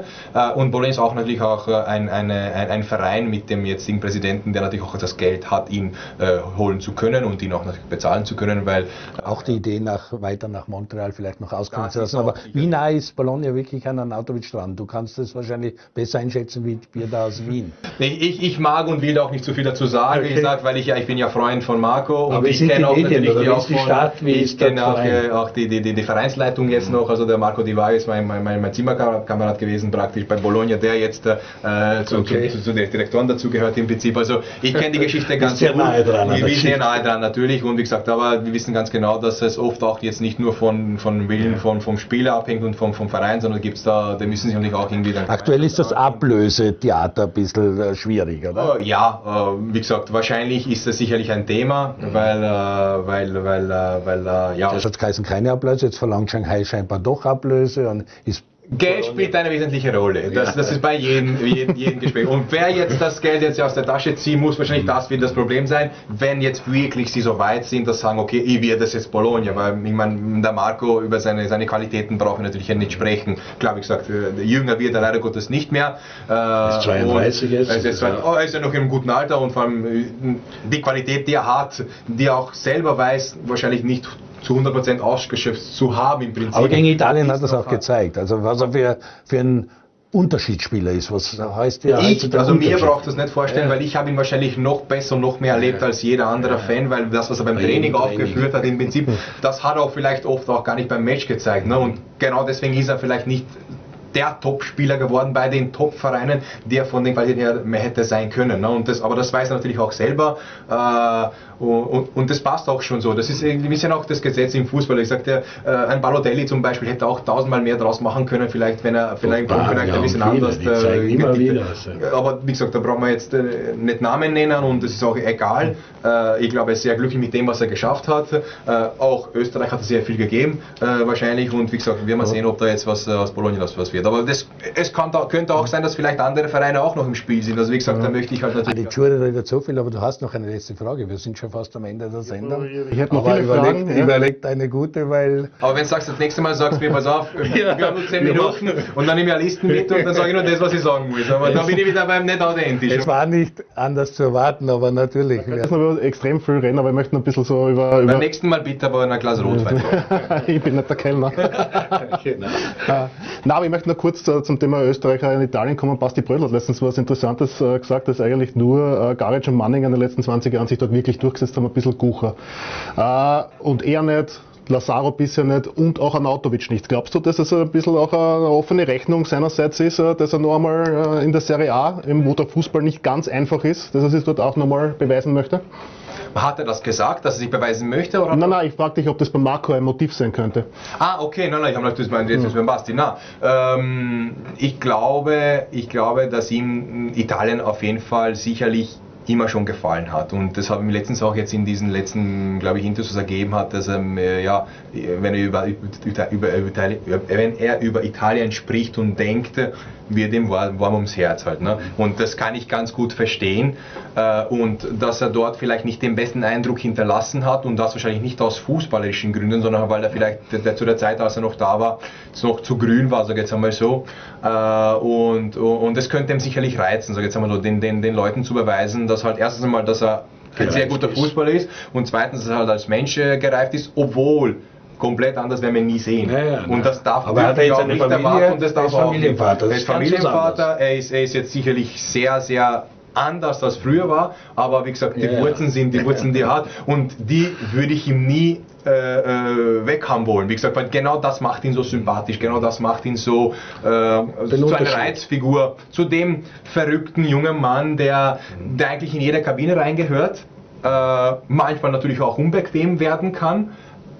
Und Bologna ist auch natürlich auch äh, ein, eine, ein, ein Verein mit dem jetzigen Präsidenten, der natürlich auch das Geld hat, ihn äh, holen zu können und ihn auch bezahlen zu können, weil Auch die Idee, nach, weiter nach Montreal vielleicht noch auskommen zu lassen. Aber wie nah ist Bologna wirklich an Arnautovic dran? Du kannst das wahrscheinlich besser einschätzen wie wir da aus Wien. Ich, ich, ich mag und will auch nicht zu viel dazu sagen, wie Okay. gesagt, weil ich ja, ich bin ja Freund von Marco und Aber wie ich kenne auch Medien, natürlich die, wie auch die Stadt, wie ich kenne auch, äh, auch die, die, die, die Vereinsleitung jetzt noch, also der Marco Di Vaio Ist mein, mein, mein Zimmerkamerad gewesen, praktisch bei Bologna, der jetzt äh, zu, Okay. zu, zu, zu den Direktoren dazugehört im Prinzip. Also ich kenne die Geschichte ganz sehr gut. nahe dran der bin sehr nahe dran natürlich und wie gesagt, aber wir wissen ganz genau, dass es oft auch jetzt nicht nur von, von Willen von, vom Spieler abhängt und vom, vom Verein, sondern gibt's da, da müssen sich natürlich auch irgendwie dann Aktuell ist das Ablösetheater ein bisschen äh, schwierig, oder? äh, Ja, äh, wie gesagt, wahrscheinlich ist das sicherlich ein Thema, weil, äh, weil, weil, weil, äh, ja. Das hat geheißen keine Ablöse, jetzt verlangt Shanghai scheinbar doch Ablöse und ist Geld spielt eine wesentliche Rolle. Das, das ist bei jedem, jedem, jedem Gespräch. Und wer jetzt das Geld jetzt aus der Tasche ziehen muss, wahrscheinlich das wird das Problem sein, wenn jetzt wirklich sie so weit sind, dass sagen, okay, ich werde das jetzt Bologna, weil ich meine, der Marco über seine, seine Qualitäten braucht natürlich ja nicht sprechen. Klar, wie gesagt, äh, jünger wird er leider Gottes nicht mehr. Äh, Ist 32 und jetzt, ist, jetzt, ja. oh, er ist ja noch im guten Alter und vor allem äh, die Qualität, die er hat, die er auch selber weiß, wahrscheinlich nicht zu 100% ausgeschöpft zu haben im Prinzip. Aber gegen Italien hat das auch gezeigt. Also was er für, für ein Unterschiedsspieler ist. Was heißt der? ich, also mir braucht das nicht vorstellen, weil ich habe ihn wahrscheinlich noch besser und noch mehr erlebt als jeder andere Fan, weil das, was er beim Bei Training Training. aufgeführt hat, im Prinzip, das hat er auch vielleicht oft auch gar nicht beim Match gezeigt. Ne? Und genau deswegen ist er vielleicht nicht der Top-Spieler geworden bei den Top-Vereinen, der von den Qualitäten her mehr hätte sein können. Ne? Und das, aber das weiß er natürlich auch selber. Äh, und, und, das passt auch schon so. Das ist irgendwie ein bisschen auch das Gesetz im Fußball. Ich sagte, äh, ein Balotelli zum Beispiel hätte auch tausendmal mehr draus machen können, vielleicht wenn er vielleicht, vielleicht ja, ein bisschen viele, anders. zeigen immer wieder, also. aber wie gesagt, da brauchen wir jetzt äh, nicht Namen nennen und das ist auch egal. Äh, ich glaube, er ist sehr glücklich mit dem, was er geschafft hat. Äh, auch Österreich hat sehr viel gegeben, äh, wahrscheinlich. Und wie gesagt, wir werden sehen, ob da jetzt was äh, aus Bologna was, was wird. Aber das, es kann, könnte auch sein, dass vielleicht andere Vereine auch noch im Spiel sind. Also wie gesagt, da möchte ich halt Die natürlich. Jury redet so viel, aber du hast noch eine letzte Frage. Wir sind schon fast am Ende der Sendung. Ich hätte noch aber viele überleg, Fragen, ja. überleg eine gute, weil Aber wenn du sagst, das nächste Mal sagst du mir, pass auf, wir haben nur 10 Minuten und dann nehme ich eine Listen mit und dann sage ich nur das, was ich sagen muss. Aber da bin ich wieder beim nicht authentisch. es war nicht anders zu erwarten, aber natürlich. Wir müssen über extrem viel reden, aber ich möchte noch ein bisschen so über. über Beim nächsten Mal bitte aber ein Glas Rotwein. ich bin nicht der Kellner. Genau. Na, aber ich möchte noch kurz äh, zum Thema Österreicher in Italien kommen. Basti Brödel hat letztens was Interessantes äh, gesagt, dass eigentlich nur äh, Garic und Manning in den letzten 20 Jahren sich dort wirklich durchgesetzt haben, ein bisschen Gucher. Äh, und er nicht, Lazaro bisher nicht und auch Anautovic nicht. Glaubst du, dass es ein bisschen auch eine offene Rechnung seinerseits ist, dass er noch einmal in der Serie A, wo der Fußball nicht ganz einfach ist, dass er sich dort auch noch mal beweisen möchte? Hat er das gesagt, dass er sich beweisen möchte? Oder? Nein, nein, ich frage dich, ob das bei Marco ein Motiv sein könnte. Ah, okay, nein, nein, ich habe natürlich das jetzt ist beim Basti. Na, ähm, ich glaube, ich glaube, dass ihm Italien auf jeden Fall sicherlich immer schon gefallen hat und das habe ich mir letztens auch jetzt in diesen letzten, glaube ich, Interviews ergeben hat, dass er, äh, ja, wenn er über, über, über, wenn er über Italien spricht und denkt, wird ihm warm, warm ums Herz halt. Ne? Und das kann ich ganz gut verstehen. Äh, und dass er dort vielleicht nicht den besten Eindruck hinterlassen hat und das wahrscheinlich nicht aus fußballerischen Gründen, sondern weil er vielleicht der, der, zu der Zeit, als er noch da war, noch zu grün war, sag ich jetzt einmal so. Äh, und, und das könnte ihm sicherlich reizen, sag ich jetzt einmal so, den, den, den Leuten zu beweisen, dass halt erstens einmal, dass er ein sehr guter Fußballer ist und zweitens, dass er halt als Mensch äh, gereift ist, obwohl komplett anders werden wir nie sehen. Ja, ja, und das darf er wirklich jetzt auch nicht Familie? erwarten und das darf ist er auch Familienvater, Er ist ist Familienvater, er ist, er ist jetzt sicherlich sehr, sehr anders als früher war, aber wie gesagt, die Ja. Wurzeln sind die Wurzeln, die er hat und die würde ich ihm nie äh, äh, weghaben wollen. Wie gesagt, weil genau das macht ihn so sympathisch, genau das macht ihn so äh, zu einer. Reizfigur, zu dem verrückten jungen Mann, der, der eigentlich in jede Kabine reingehört, äh, manchmal natürlich auch unbequem werden kann,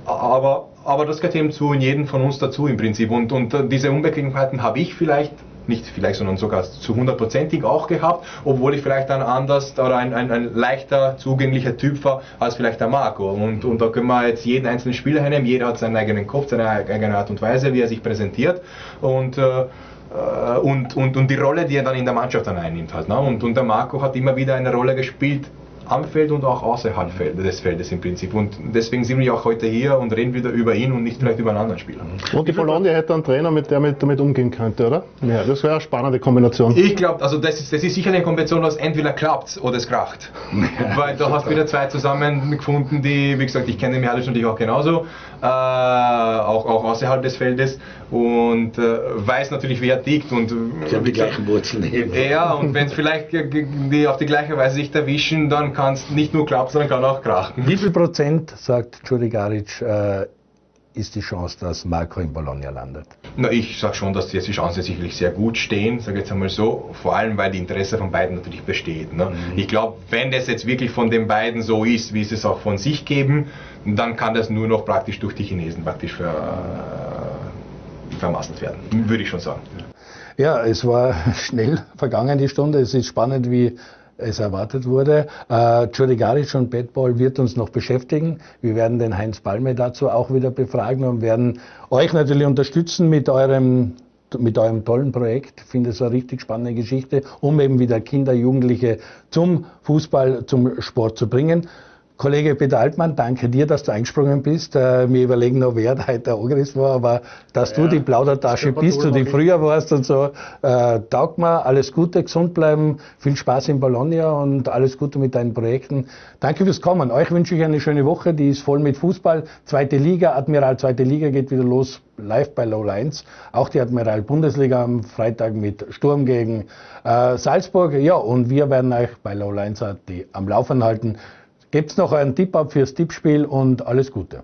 aber, aber das gehört eben zu jedem von uns dazu im Prinzip. Und, und äh, diese Unbequemlichkeiten habe ich vielleicht, nicht vielleicht, sondern sogar zu hundertprozentig auch gehabt, obwohl ich vielleicht ein anders oder ein, ein, ein leichter, zugänglicher Typ war als vielleicht der Marco. Und, und da können wir jetzt jeden einzelnen Spieler hernehmen, jeder hat seinen eigenen Kopf, seine eigene Art und Weise, wie er sich präsentiert. Und äh, äh, und, und, und die Rolle, die er dann in der Mannschaft dann einnimmt halt. Ne? Und, und der Marco hat immer wieder eine Rolle gespielt am Feld und auch außerhalb des Feldes im Prinzip. Und deswegen sind wir auch heute hier und reden wieder über ihn und nicht vielleicht über einen anderen Spieler. Und die Bologna hätte einen Trainer, mit der mit, damit umgehen könnte, oder? Ja, das wäre eine spannende Kombination. Ich glaube, also das ist, das ist sicher eine Kombination, was entweder klappt oder es kracht. Weil da hast du wieder zwei zusammengefunden, die, wie gesagt, ich kenne den Mihalic natürlich auch genauso, äh, auch, auch außerhalb des Feldes und äh, weiß natürlich, wie er tickt. Und, Ich habe die gleichen Wurzeln. Ja, und wenn es vielleicht äh, die auf die gleiche Weise sich erwischen, dann kann es nicht nur klappen, sondern kann auch krachen. Wie viel Prozent, sagt Juri Garic, äh, ist die Chance, dass Marco in Bologna landet? Na, ich sage schon, dass jetzt die Chancen sicherlich sehr gut stehen, sage jetzt einmal so, vor allem weil die Interesse von beiden natürlich besteht. Ne? Mhm. Ich glaube, wenn das jetzt wirklich von den beiden so ist, wie sie es auch von sich geben, dann kann das nur noch praktisch durch die Chinesen praktisch ver, äh, vermasselt werden, würde ich schon sagen. Ja, es war schnell vergangen die Stunde. Es ist spannend, wie es erwartet wurde. Äh, Garic und Badball wird uns noch beschäftigen. Wir werden den Heinz Palme dazu auch wieder befragen und werden euch natürlich unterstützen mit eurem mit eurem tollen Projekt. Ich finde es eine richtig spannende Geschichte, um eben wieder Kinder, Jugendliche zum Fußball, zum Sport zu bringen. Kollege Peter Altmann, danke dir, dass du eingesprungen bist. Äh, wir überlegen noch, wer heute der Ogris war, aber dass ja, du die Plaudertasche bist, du die früher warst und so, äh, taugt mir. Alles Gute, gesund bleiben, viel Spaß in Bologna und alles Gute mit deinen Projekten. Danke fürs Kommen. Euch wünsche ich eine schöne Woche, die ist voll mit Fußball. Zweite Liga, Admiral Zweite Liga geht wieder los, live bei Low Lines. Auch die Admiral Bundesliga am Freitag mit Sturm gegen äh, Salzburg. Ja, und wir werden euch bei Low Lines am Laufen halten. Gebt noch einen Tipp ab fürs Tippspiel und alles Gute.